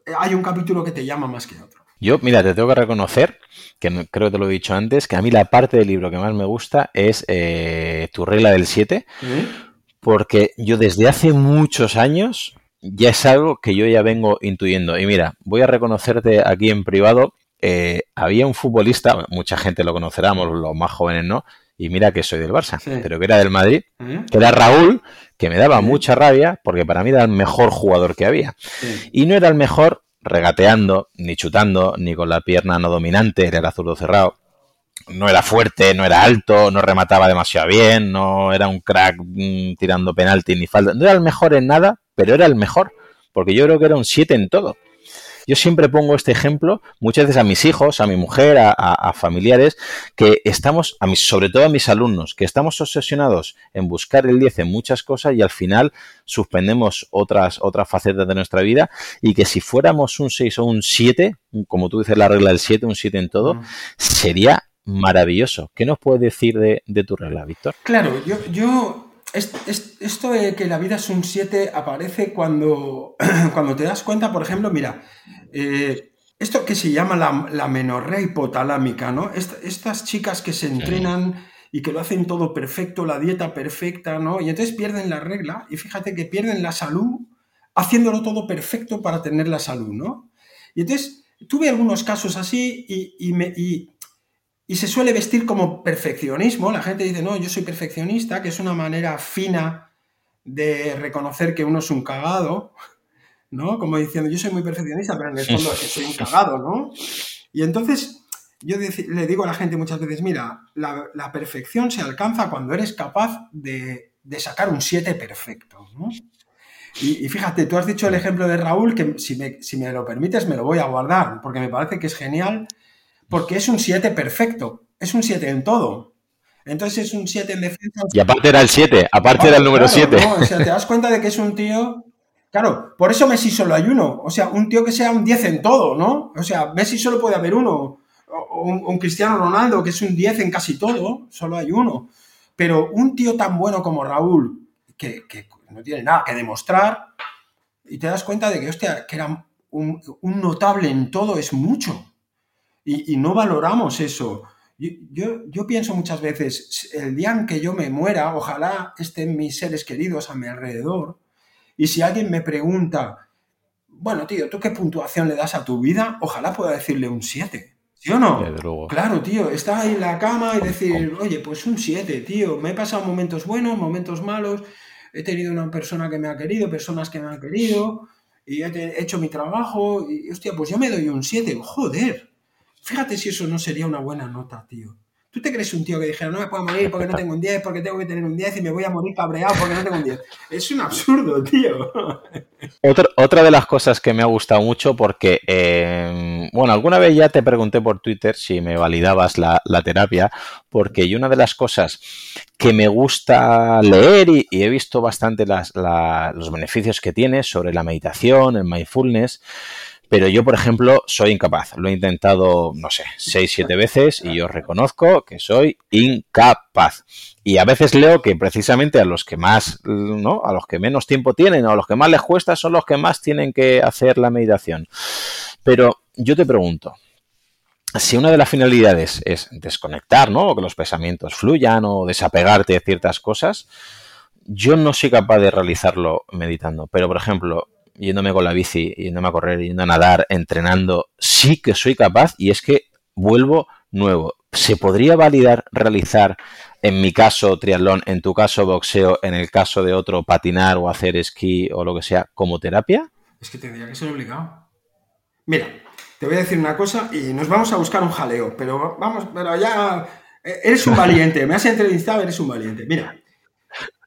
eh, hay un capítulo que te llama más que otro. Yo, mira, te tengo que reconocer, que creo que te lo he dicho antes, que a mí la parte del libro que más me gusta es eh, tu regla del 7, porque yo desde hace muchos años ya es algo que yo ya vengo intuyendo. Y mira, voy a reconocerte aquí en privado, eh, había un futbolista, mucha gente lo conocerá, los más jóvenes no, y mira que soy del Barça, pero que era del Madrid, ¿Eh? que era Raúl, que me daba mucha rabia porque para mí era el mejor jugador que había. Y no era el mejor regateando, ni chutando, ni con la pierna no dominante, era zurdo cerrado. No era fuerte, no era alto, no remataba demasiado bien, no era un crack mm, tirando penalti ni falta. No era el mejor en nada, pero era el mejor, porque yo creo que era un 7 en todo. Yo siempre pongo este ejemplo muchas veces a mis hijos, a mi mujer, a, familiares, que estamos, a mis, sobre todo a mis alumnos, que estamos obsesionados en buscar el 10 en muchas cosas y al final suspendemos otras, otras facetas de nuestra vida y que si fuéramos un 6 o un 7, como tú dices la regla del 7, un 7 en todo, mm. sería maravilloso. ¿Qué nos puedes decir de, de tu regla, Víctor? Claro, yo, yo esto de que la vida es un 7 aparece cuando, cuando te das cuenta, por ejemplo, mira, eh, esto que se llama la, la menorrea hipotalámica, ¿no? estas chicas que se entrenan y que lo hacen todo perfecto, la dieta perfecta, ¿no? Y entonces pierden la regla y fíjate que pierden la salud haciéndolo todo perfecto para tener la salud, ¿no? Y entonces tuve algunos casos así y, me, y se suele vestir como perfeccionismo. La gente dice, no, yo soy perfeccionista, que es una manera fina de reconocer que uno es un cagado, ¿no? Como diciendo, yo soy muy perfeccionista, pero en el fondo soy un cagado, ¿no? Y entonces yo le digo a la gente muchas veces, mira, la, perfección se alcanza cuando eres capaz de, sacar un 7 perfecto, ¿no? Y, fíjate, tú has dicho el ejemplo de Raúl, que si me, si me lo permites me lo voy a guardar, porque me parece que es genial porque es un 7 perfecto, es un 7 en todo. Entonces es un 7 en defensa. Y aparte era el 7, aparte era el número 7. o sea, te das cuenta de que es un tío. Claro, por eso Messi solo hay uno. O sea, un tío que sea un 10 en todo, ¿no? O sea, Messi solo puede haber uno. O un, Cristiano Ronaldo, que es un 10 en casi todo, solo hay uno. Pero un tío tan bueno como Raúl, que, no tiene nada que demostrar, y te das cuenta de que, hostia, que era un, un notable en todo, es mucho. Y, no valoramos eso. Yo, yo, pienso muchas veces, el día en que yo me muera, ojalá estén mis seres queridos a mi alrededor, y si alguien me pregunta, bueno, tío, ¿tú qué puntuación le das a tu vida? Ojalá pueda decirle un 7. ¿Sí o no? Claro, tío, estar ahí en la cama y decir, oye, pues un 7, tío, me he pasado momentos buenos, momentos malos, he tenido una persona que me ha querido, personas que me han querido, y he hecho mi trabajo, y hostia, pues yo me doy un 7, joder. Fíjate si eso no sería una buena nota, tío. ¿Tú te crees un tío que dijera, no me puedo morir porque no tengo un 10, porque tengo que tener un 10 y me voy a morir cabreado porque no tengo un 10? Es un absurdo, tío. Otra, de las cosas que me ha gustado mucho porque, eh, bueno, alguna vez ya te pregunté por Twitter si me validabas la, terapia, porque y una de las cosas que me gusta leer y, he visto bastante los beneficios que tiene sobre la meditación, el mindfulness, pero yo, por ejemplo, soy incapaz. Lo he intentado, no sé, seis, siete veces y yo reconozco que soy incapaz. Y a veces leo que precisamente a los que más, ¿no? A los que menos tiempo tienen o a los que más les cuesta son los que más tienen que hacer la meditación. Pero yo te pregunto, si una de las finalidades es desconectar, ¿no? O que los pensamientos fluyan o desapegarte de ciertas cosas, yo no soy capaz de realizarlo meditando. Pero, por ejemplo, yéndome con la bici, yéndome a correr, yendo a nadar, entrenando, sí que soy capaz y es que vuelvo nuevo. ¿Se podría validar realizar, en mi caso, triatlón, en tu caso, boxeo, en el caso de otro, patinar o hacer esquí o lo que sea, como terapia? Es que tendría que ser obligado. Mira, te voy a decir una cosa y nos vamos a buscar un jaleo, pero vamos, pero ya eh, eres un valiente, me has entrevistado, eres un valiente. Mira,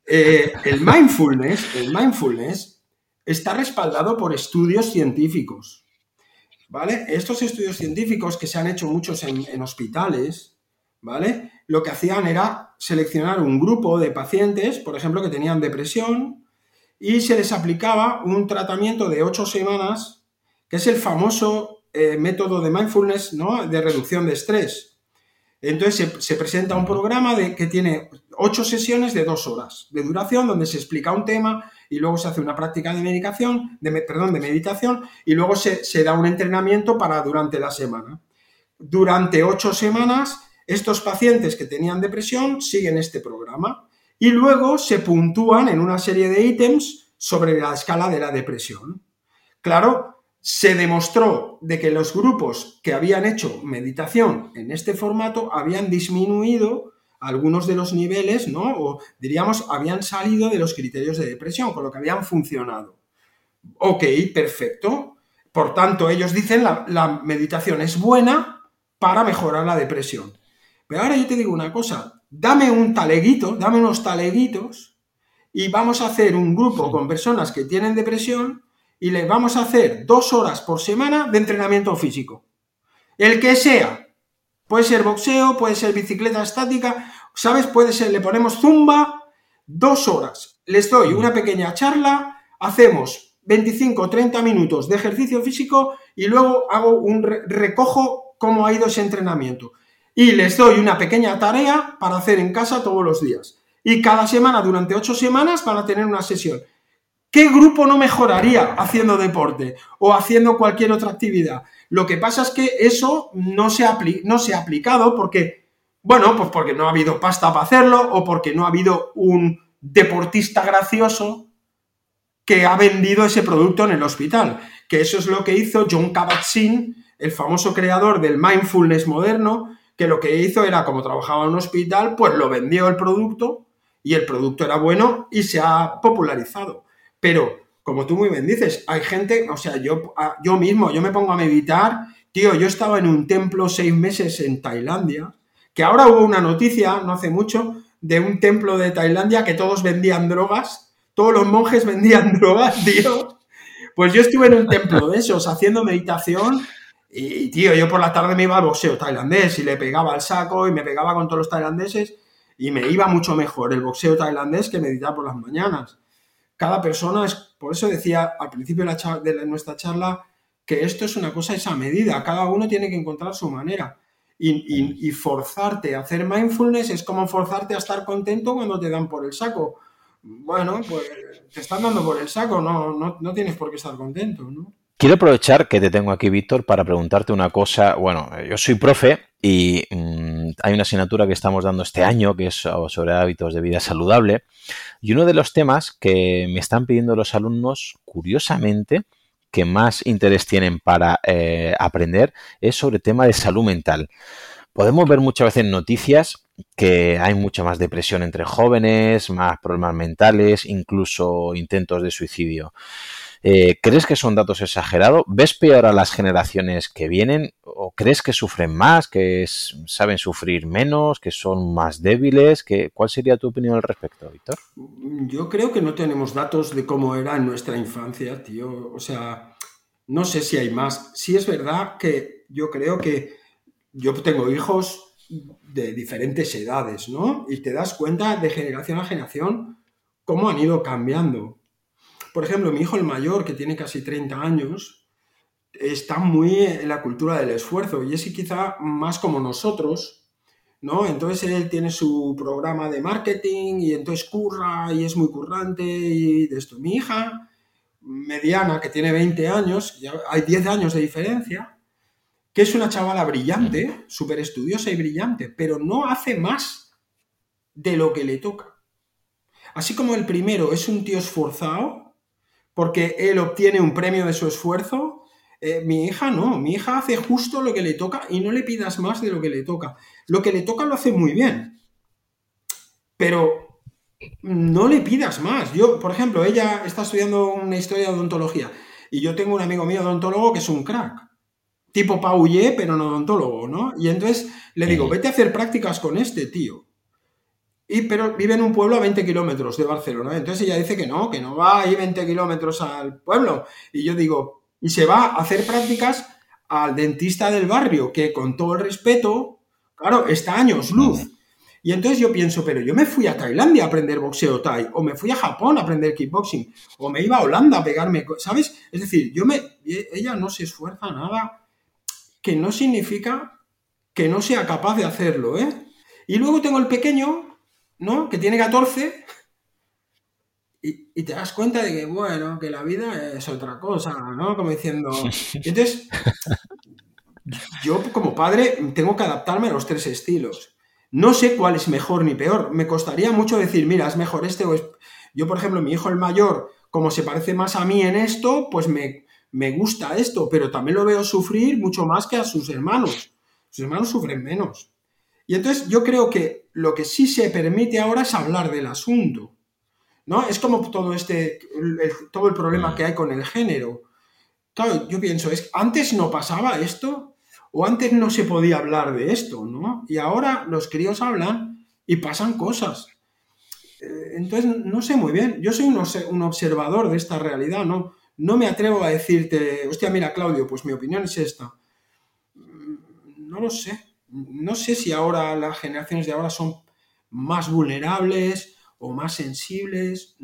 eh, el mindfulness, el mindfulness está respaldado por estudios científicos. ¿Vale? Estos estudios científicos que se han hecho muchos en, hospitales, ¿vale? Lo que hacían era seleccionar un grupo de pacientes, por ejemplo, que tenían depresión, y se les aplicaba un tratamiento de ocho semanas, que es el famoso eh, método de mindfulness, ¿no? De reducción de estrés. Entonces se, presenta un programa de, que tiene ocho sesiones de dos horas de duración, donde se explica un tema y luego se hace una práctica de medicación, de, perdón, de meditación y luego se, se, da un entrenamiento para durante la semana. Durante ocho semanas, estos pacientes que tenían depresión siguen este programa y luego se puntúan en una serie de ítems sobre la escala de la depresión. Claro, se demostró de que los grupos que habían hecho meditación en este formato habían disminuido algunos de los niveles, ¿no? O diríamos, habían salido de los criterios de depresión, con lo que habían funcionado. Ok, perfecto. Por tanto, ellos dicen la, la meditación es buena para mejorar la depresión. Pero ahora yo te digo una cosa, dame un taleguito, dame unos taleguitos y vamos a hacer un grupo con personas que tienen depresión y les vamos a hacer dos horas por semana de entrenamiento físico. El que sea, Puede ser boxeo, puede ser bicicleta estática, ¿sabes? Puede ser, le ponemos zumba, dos horas. Les doy una pequeña charla, hacemos 25 o 30 minutos de ejercicio físico y luego hago un recojo cómo ha ido ese entrenamiento. Y les doy una pequeña tarea para hacer en casa todos los días. Y cada semana, durante ocho semanas, van a tener una sesión. ¿Qué grupo no mejoraría haciendo deporte o haciendo cualquier otra actividad? Lo que pasa es que eso no se, ha aplicado porque, bueno, pues porque no ha habido pasta para hacerlo o porque no ha habido un deportista gracioso que ha vendido ese producto en el hospital. Que eso es lo que hizo John Kabat-Zinn, el famoso creador del mindfulness moderno, que lo que hizo era, como trabajaba en un hospital, pues lo vendió el producto y el producto era bueno y se ha popularizado. Pero como tú muy bien dices, hay gente, o sea, yo, ah, yo mismo, yo me pongo a meditar, tío, yo estaba en un templo seis meses en Tailandia, que ahora hubo una noticia, no hace mucho, de un templo de Tailandia que todos vendían drogas, todos los monjes vendían drogas, tío. Pues yo estuve en un templo de esos haciendo meditación y, tío, yo por la tarde me iba al boxeo tailandés y le pegaba al saco y me pegaba con todos los tailandeses y me iba mucho mejor el boxeo tailandés que meditar por las mañanas cada persona es, por eso decía al principio de, nuestra charla que esto es una cosa esa medida, cada uno tiene que encontrar su manera. Y, forzarte a hacer mindfulness es como forzarte a estar contento cuando te dan por el saco. Bueno, pues te están dando por el saco, no, no, tienes por qué estar contento, ¿no? Quiero aprovechar que te tengo aquí, Víctor, para preguntarte una cosa. Bueno, yo soy profe y mm, hay una asignatura que estamos dando este año que es sobre hábitos de vida saludable. Y uno de los temas que me están pidiendo los alumnos, curiosamente, que más interés tienen para eh, aprender, es sobre tema de salud mental. Podemos ver muchas veces noticias que hay mucha más depresión entre jóvenes, más problemas mentales, incluso intentos de suicidio. Eh, ¿Crees que son datos exagerados? ¿Ves peor a las generaciones que vienen? ¿O crees que sufren más, que saben sufrir menos, que son más débiles? ¿Cuál sería tu opinión al respecto, Víctor? Yo creo que no tenemos datos de cómo era en nuestra infancia, tío. O sea, no sé si hay más. Sí es verdad que yo creo que yo tengo hijos de diferentes edades, ¿no? Y te das cuenta de generación a generación cómo han ido cambiando. Por ejemplo, mi hijo el mayor, que tiene casi 30 años, está muy en la cultura del esfuerzo y es quizá más como nosotros, ¿no? Entonces él tiene su programa de marketing y entonces curra y es muy currante y de esto. Mi hija mediana, que tiene 20 años, hay 10 años de diferencia, que es una chavala brillante, súper estudiosa y brillante, pero no hace más de lo que le toca. Así como el primero es un tío esforzado, porque él obtiene un premio de su esfuerzo. Eh, mi hija no, mi hija hace justo lo que le toca y no le pidas más de lo que le toca. Lo que le toca lo hace muy bien, pero no le pidas más. Yo, por ejemplo, ella está estudiando una historia de odontología y yo tengo un amigo mío odontólogo que es un crack, tipo Paullé, pero no odontólogo, ¿no? Y entonces le digo, vete a hacer prácticas con este tío. Y, pero vive en un pueblo a 20 kilómetros de Barcelona. Entonces ella dice que no, que no va ahí 20 kilómetros al pueblo. Y yo digo, y se va a hacer prácticas al dentista del barrio, que con todo el respeto, claro, está años luz. Y entonces yo pienso, pero yo me fui a Tailandia a aprender boxeo Thai, o me fui a Japón a aprender kickboxing, o me iba a Holanda a pegarme, ¿sabes? Es decir, yo me, ella no se esfuerza nada, que no significa que no sea capaz de hacerlo, ¿eh? Y luego tengo el pequeño ¿no? Que tiene 14 y, te das cuenta de que, bueno, que la vida es otra cosa, ¿no? Como diciendo... entonces, yo como padre tengo que adaptarme a los tres estilos. No sé cuál es mejor ni peor. Me costaría mucho decir, mira, es mejor este o es... Yo, por ejemplo, mi hijo el mayor, como se parece más a mí en esto, pues me, me gusta esto, pero también lo veo sufrir mucho más que a sus hermanos. Sus hermanos sufren menos. Y entonces yo creo que lo que sí se permite ahora es hablar del asunto. ¿No? Es como todo este, todo el problema que hay con el género. Claro, yo pienso, es antes no pasaba esto, o antes no se podía hablar de esto, ¿no? Y ahora los críos hablan y pasan cosas. Eh, entonces, no sé muy bien. Yo soy un, un observador de esta realidad, ¿no? No me atrevo a decirte, hostia, mira, Claudio, pues mi opinión es esta. Mm, no lo sé no sé si ahora las generaciones de ahora son más vulnerables o más sensibles.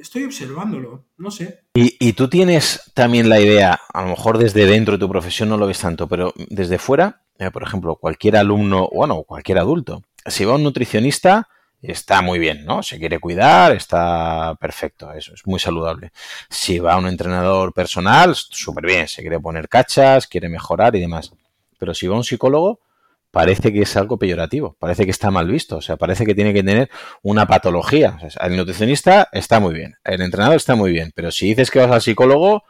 Estoy observándolo, no sé. Y, tú tienes también la idea, a lo mejor desde dentro de tu profesión no lo ves tanto, pero desde fuera, eh, por ejemplo, cualquier alumno, bueno, cualquier adulto, si va un nutricionista, está muy bien, ¿no? Se quiere cuidar, está perfecto, eso es muy saludable. Si va un entrenador personal, súper bien, se quiere poner cachas, quiere mejorar y demás. Pero si va un psicólogo, parece que es algo peyorativo, parece que está mal visto, o sea, parece que tiene que tener una patología. el nutricionista está muy bien, el entrenador está muy bien, pero si dices que vas al psicólogo,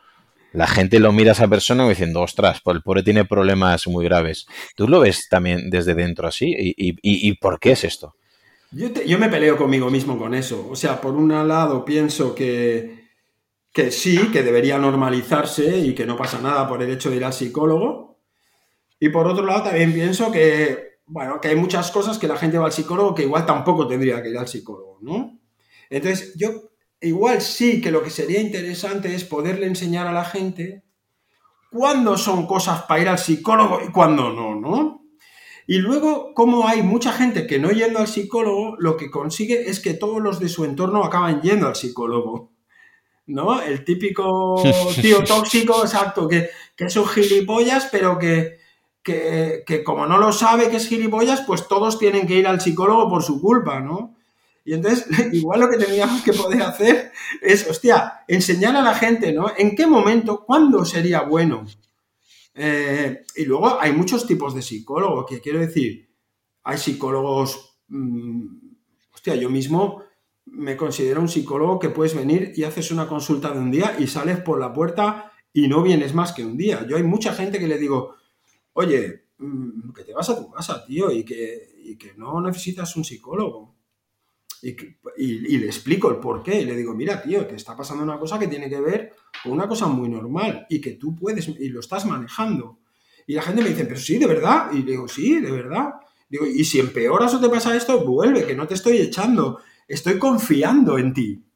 la gente lo mira a esa persona diciendo, ostras, pues el pobre tiene problemas muy graves. ¿Tú lo ves también desde dentro así? ¿Y, por qué es esto? Yo, yo, me peleo conmigo mismo con eso. O sea, por un lado pienso que, que sí, que debería normalizarse y que no pasa nada por el hecho de ir al psicólogo, y por otro lado, también pienso que, bueno, que hay muchas cosas que la gente va al psicólogo que igual tampoco tendría que ir al psicólogo, ¿no? Entonces, yo igual sí que lo que sería interesante es poderle enseñar a la gente cuándo son cosas para ir al psicólogo y cuándo no, ¿no? Y luego, como hay mucha gente que no yendo al psicólogo, lo que consigue es que todos los de su entorno acaban yendo al psicólogo. ¿No? El típico tío tóxico, exacto, que, que es un gilipollas, pero que, que, como no lo sabe que es gilipollas, pues todos tienen que ir al psicólogo por su culpa, ¿no? Y entonces, igual lo que tendríamos que poder hacer es, hostia, enseñar a la gente, ¿no? ¿En qué momento, cuándo sería bueno? Eh, y luego hay muchos tipos de psicólogos, que quiero decir, hay psicólogos, mm, hostia, yo mismo me considero un psicólogo que puedes venir y haces una consulta de un día y sales por la puerta y no vienes más que un día. Yo hay mucha gente que le digo, oye, mm, que te vas a tu casa, tío, y que, no necesitas un psicólogo. Y, le explico el por qué. Y le digo, mira, tío, te está pasando una cosa que tiene que ver con una cosa muy normal y que tú puedes, y lo estás manejando. Y la gente me dice, pero sí, de verdad. Y le digo, sí, de verdad. Digo, y si empeoras o te pasa esto, vuelve, que no te estoy echando. Estoy confiando en ti.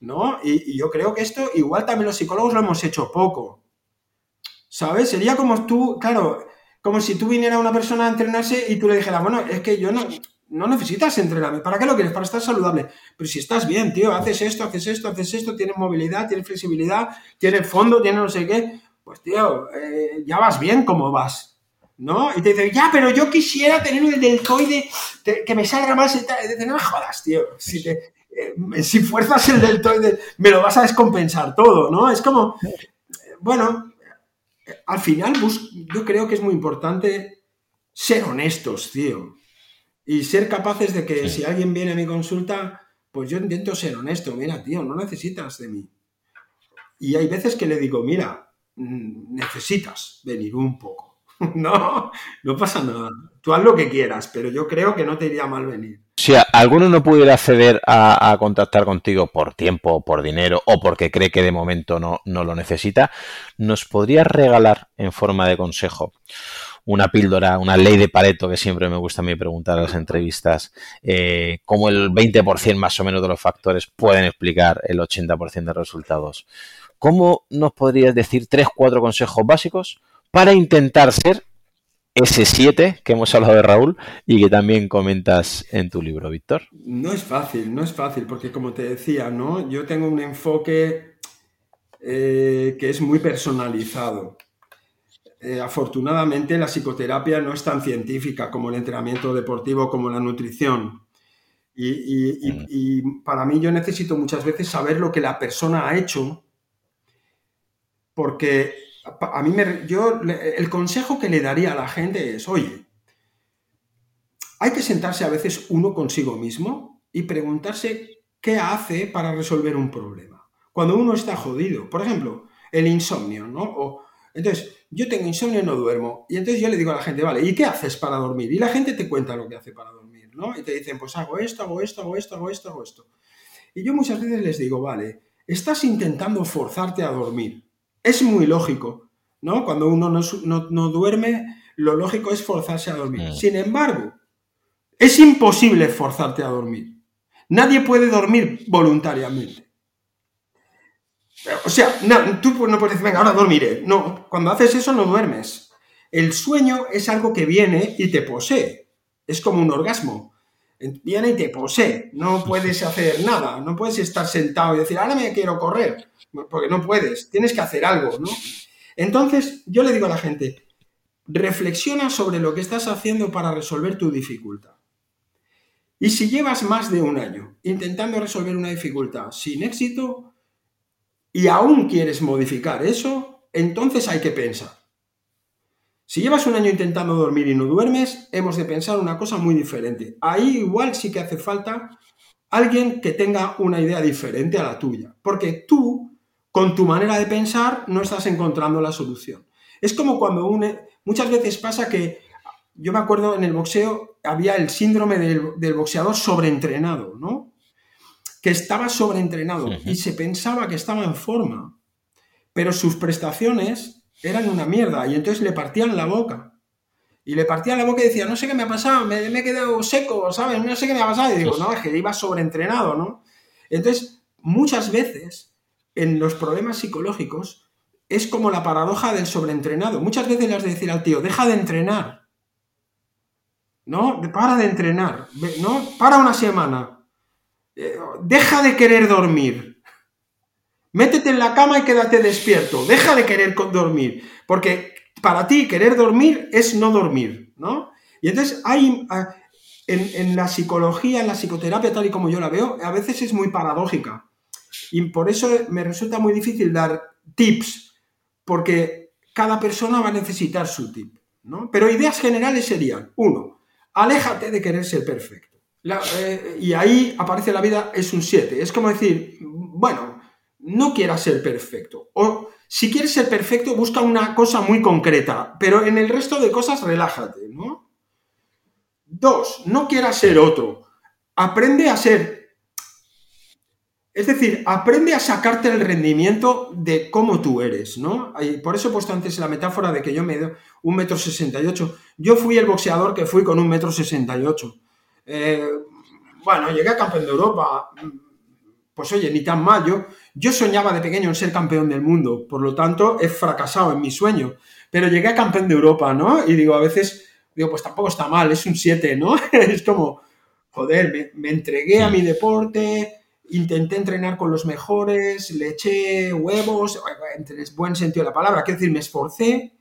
¿no? Y, yo creo que esto igual también los psicólogos lo hemos hecho poco. ¿Sabes? Sería como tú, claro, como si tú viniera una persona a entrenarse y tú le dijeras, bueno, es que yo no, no necesitas entrenarme. ¿Para qué lo quieres? Para estar saludable. Pero si estás bien, tío, haces esto, haces esto, haces esto, tienes movilidad, tienes flexibilidad, tienes fondo, tienes no sé qué, pues tío, eh, ya vas bien como vas. ¿No? Y te dice, ya, pero yo quisiera tener un deltoide que me salga más. Y dice, no jodas, tío. Si te, eh, si fuerzas el deltoide, me lo vas a descompensar todo, ¿no? Es como, bueno, al final yo creo que es muy importante ser honestos, tío. Y ser capaces de que si alguien viene a mi consulta, pues yo intento ser honesto. Mira, tío, no necesitas de mí. Y hay veces que le digo, mira, mm, necesitas venir un poco. no, no pasa nada. Tú haz lo que quieras, pero yo creo que no te iría mal venir. Si alguno no pudiera acceder a, contactar contigo por tiempo, por dinero o porque cree que de momento no, no lo necesita, ¿nos podrías regalar en forma de consejo una píldora, una ley de Pareto que siempre me gusta a mí preguntar a las entrevistas, eh, cómo el 20% más o menos de los factores pueden explicar el 80% de resultados. ¿Cómo nos podrías decir tres, cuatro consejos básicos para intentar ser ese 7 que hemos hablado de Raúl y que también comentas en tu libro, Víctor? No es fácil, no es fácil, porque como te decía, ¿no? Yo tengo un enfoque eh, que es muy personalizado. Eh, afortunadamente la psicoterapia no es tan científica como el entrenamiento deportivo, como la nutrición. Y, mm. y, para mí yo necesito muchas veces saber lo que la persona ha hecho, porque a mí me, yo, el consejo que le daría a la gente es, oye, hay que sentarse a veces uno consigo mismo y preguntarse qué hace para resolver un problema. Cuando uno está jodido, por ejemplo, el insomnio, ¿no? entonces, yo tengo insomnio y no duermo. Y entonces yo le digo a la gente, vale, ¿y qué haces para dormir? Y la gente te cuenta lo que hace para dormir, ¿no? Y te dicen, pues hago esto, hago esto, hago esto, hago esto, hago esto. Y yo muchas veces les digo, vale, estás intentando forzarte a dormir. Es muy lógico, ¿no? Cuando uno no, duerme, lo lógico es forzarse a dormir. Mm. Sin embargo, es imposible forzarte a dormir. Nadie puede dormir voluntariamente. O sea, tú no puedes decir, venga, ahora dormiré. No, cuando haces eso no duermes. El sueño es algo que viene y te posee. Es como un orgasmo viene y te posee. No puedes hacer nada, no puedes estar sentado y decir, ahora me quiero correr, porque no puedes, tienes que hacer algo, ¿no? Entonces, yo le digo a la gente, reflexiona sobre lo que estás haciendo para resolver tu dificultad. Y si llevas más de un año intentando resolver una dificultad sin éxito y aún quieres modificar eso, entonces hay que pensar. Si llevas un año intentando dormir y no duermes, hemos de pensar una cosa muy diferente. Ahí igual sí que hace falta alguien que tenga una idea diferente a la tuya, porque tú, con tu manera de pensar, no estás encontrando la solución. Es como cuando muchas veces pasa que, yo me acuerdo en el boxeo, había el síndrome del, boxeador sobreentrenado, ¿no? Que estaba sobreentrenado y se pensaba que estaba en forma, pero sus prestaciones eran una mierda y entonces le partían la boca. Y le partían la boca y decía, no sé qué me ha pasado, me, he quedado seco, ¿sabes? No sé qué me ha pasado. Y digo, no, es que iba sobreentrenado, ¿no? Entonces, muchas veces en los problemas psicológicos es como la paradoja del sobreentrenado. Muchas veces le has de decir al tío, deja de entrenar. ¿No? Para de entrenar. ¿No? Para una semana. Eh, deja de querer dormir. Métete en la cama y quédate despierto. Deja de querer dormir. Porque para ti querer dormir es no dormir, ¿no? Y entonces hay, ah, en, la psicología, en la psicoterapia, tal y como yo la veo, a veces es muy paradójica. Y por eso me resulta muy difícil dar tips, porque cada persona va a necesitar su tip. ¿no? Pero ideas generales serían, uno, aléjate de querer ser perfecto. Eh, y ahí aparece la vida, es un 7. Es como decir, bueno, no quieras ser perfecto. O si quieres ser perfecto, busca una cosa muy concreta, pero en el resto de cosas relájate, ¿no? Dos, no quieras ser otro. Aprende a ser. Es decir, aprende a sacarte el rendimiento de cómo tú eres, ¿no? Y por eso he puesto antes la metáfora de que yo me un metro sesenta y ocho. Yo fui el boxeador que fui con un metro sesenta y ocho. Eh, bueno, llegué a campeón de Europa. Pues oye, ni tan mal. Yo, yo soñaba de pequeño en ser campeón del mundo, por lo tanto he fracasado en mi sueño. Pero llegué a campeón de Europa, ¿no? Y digo, a veces, digo, pues tampoco está mal, es un 7, ¿no? es como, joder, me, entregué a mi deporte, intenté entrenar con los mejores, le eché huevos, en buen sentido de la palabra, quiero decir, me esforcé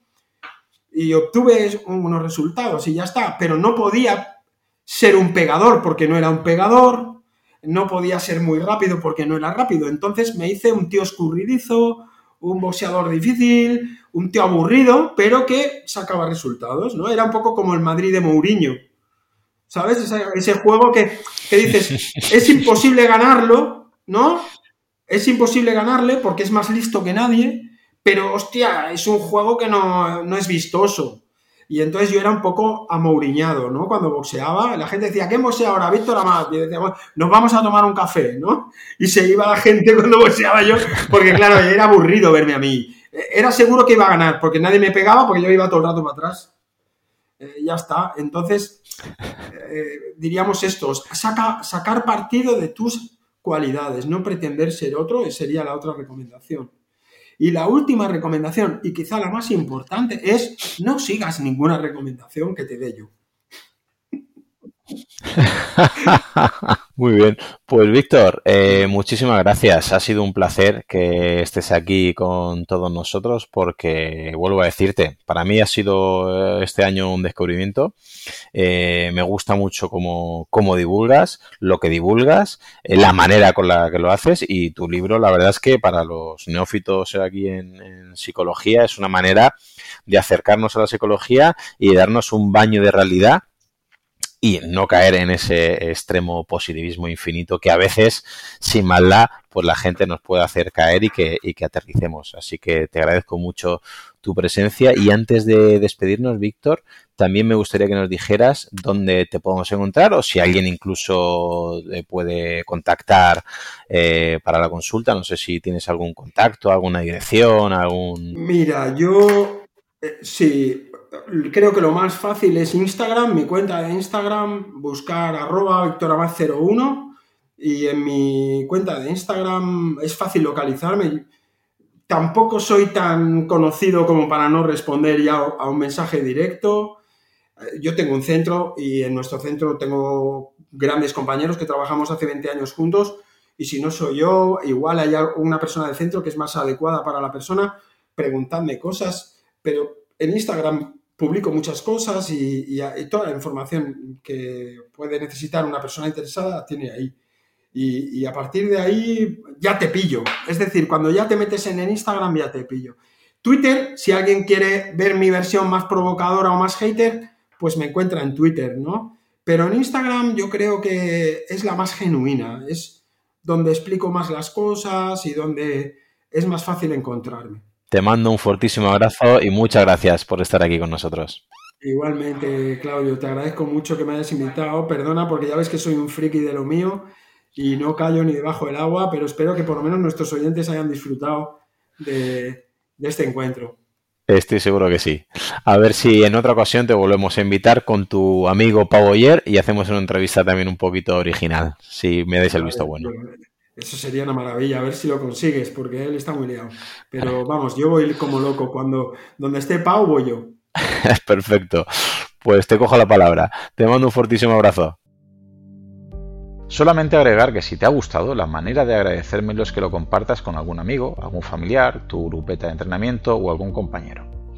y obtuve unos resultados y ya está, pero no podía ser un pegador porque no era un pegador, no podía ser muy rápido porque no era rápido, entonces me hice un tío escurridizo, un boxeador difícil, un tío aburrido, pero que sacaba resultados, ¿no? Era un poco como el Madrid de Mourinho, ¿sabes? Ese, juego que, dices, es imposible ganarlo, ¿no? Es imposible ganarle porque es más listo que nadie, pero hostia, es un juego que no, es vistoso. Y entonces yo era un poco amouriñado, ¿no? Cuando boxeaba, la gente decía, ¿qué boxea ahora? Víctor Amat. Y decía, nos vamos a tomar un café, ¿no? Y se iba la gente cuando boxeaba yo, porque claro, era aburrido verme a mí. Era seguro que iba a ganar, porque nadie me pegaba, porque yo iba todo el rato para atrás. Eh, ya está. Entonces, eh, diríamos esto, saca, sacar partido de tus cualidades, no pretender ser otro, sería la otra recomendación. Y la última recomendación, y quizá la más importante, es no sigas ninguna recomendación que te dé yo. Muy bien, pues Víctor, eh, muchísimas gracias. Ha sido un placer que estés aquí con todos nosotros porque, vuelvo a decirte, para mí ha sido eh, este año un descubrimiento. Eh, me gusta mucho cómo, cómo, divulgas, lo que divulgas, la manera con la que lo haces y tu libro, la verdad es que para los neófitos aquí en, en psicología es una manera de acercarnos a la psicología y de darnos un baño de realidad y no caer en ese extremo positivismo infinito que a veces, sin maldad, pues la gente nos puede hacer caer y que, y que aterricemos. Así que te agradezco mucho tu presencia y antes de despedirnos, Víctor, también me gustaría que nos dijeras dónde te podemos encontrar o si alguien incluso puede contactar eh, para la consulta. No sé si tienes algún contacto, alguna dirección, algún... Mira, yo eh, sí, creo que lo más fácil es Instagram, mi cuenta de Instagram, buscar arroba 01 y en mi cuenta de Instagram es fácil localizarme. Tampoco soy tan conocido como para no responder ya a un mensaje directo. Yo tengo un centro y en nuestro centro tengo grandes compañeros que trabajamos hace 20 años juntos y si no soy yo, igual hay una persona del centro que es más adecuada para la persona, preguntadme cosas, pero en Instagram publico muchas cosas y, toda la información que puede necesitar una persona interesada tiene ahí. Y, a partir de ahí ya te pillo. Es decir, cuando ya te metes en el Instagram ya te pillo. Twitter, si alguien quiere ver mi versión más provocadora o más hater, pues me encuentra en Twitter, ¿no? Pero en Instagram yo creo que es la más genuina, es donde explico más las cosas y donde es más fácil encontrarme. Te mando un fortísimo abrazo y muchas gracias por estar aquí con nosotros. Igualmente, Claudio, te agradezco mucho que me hayas invitado. Perdona porque ya ves que soy un friki de lo mío y no callo ni debajo del agua, pero espero que por lo menos nuestros oyentes hayan disfrutado de, este encuentro. Estoy seguro que sí. A ver si en otra ocasión te volvemos a invitar con tu amigo Pau Oyer y hacemos una entrevista también un poquito original, si me dais el visto bueno. Eso sería una maravilla, a ver si lo consigues, porque él está muy liado. Pero vamos, yo voy como loco. Cuando donde esté Pau, voy yo. Perfecto. Pues te cojo la palabra. Te mando un fortísimo abrazo. Solamente agregar que si te ha gustado, la manera de agradecérmelo es que lo compartas con algún amigo, algún familiar, tu grupeta de entrenamiento o algún compañero.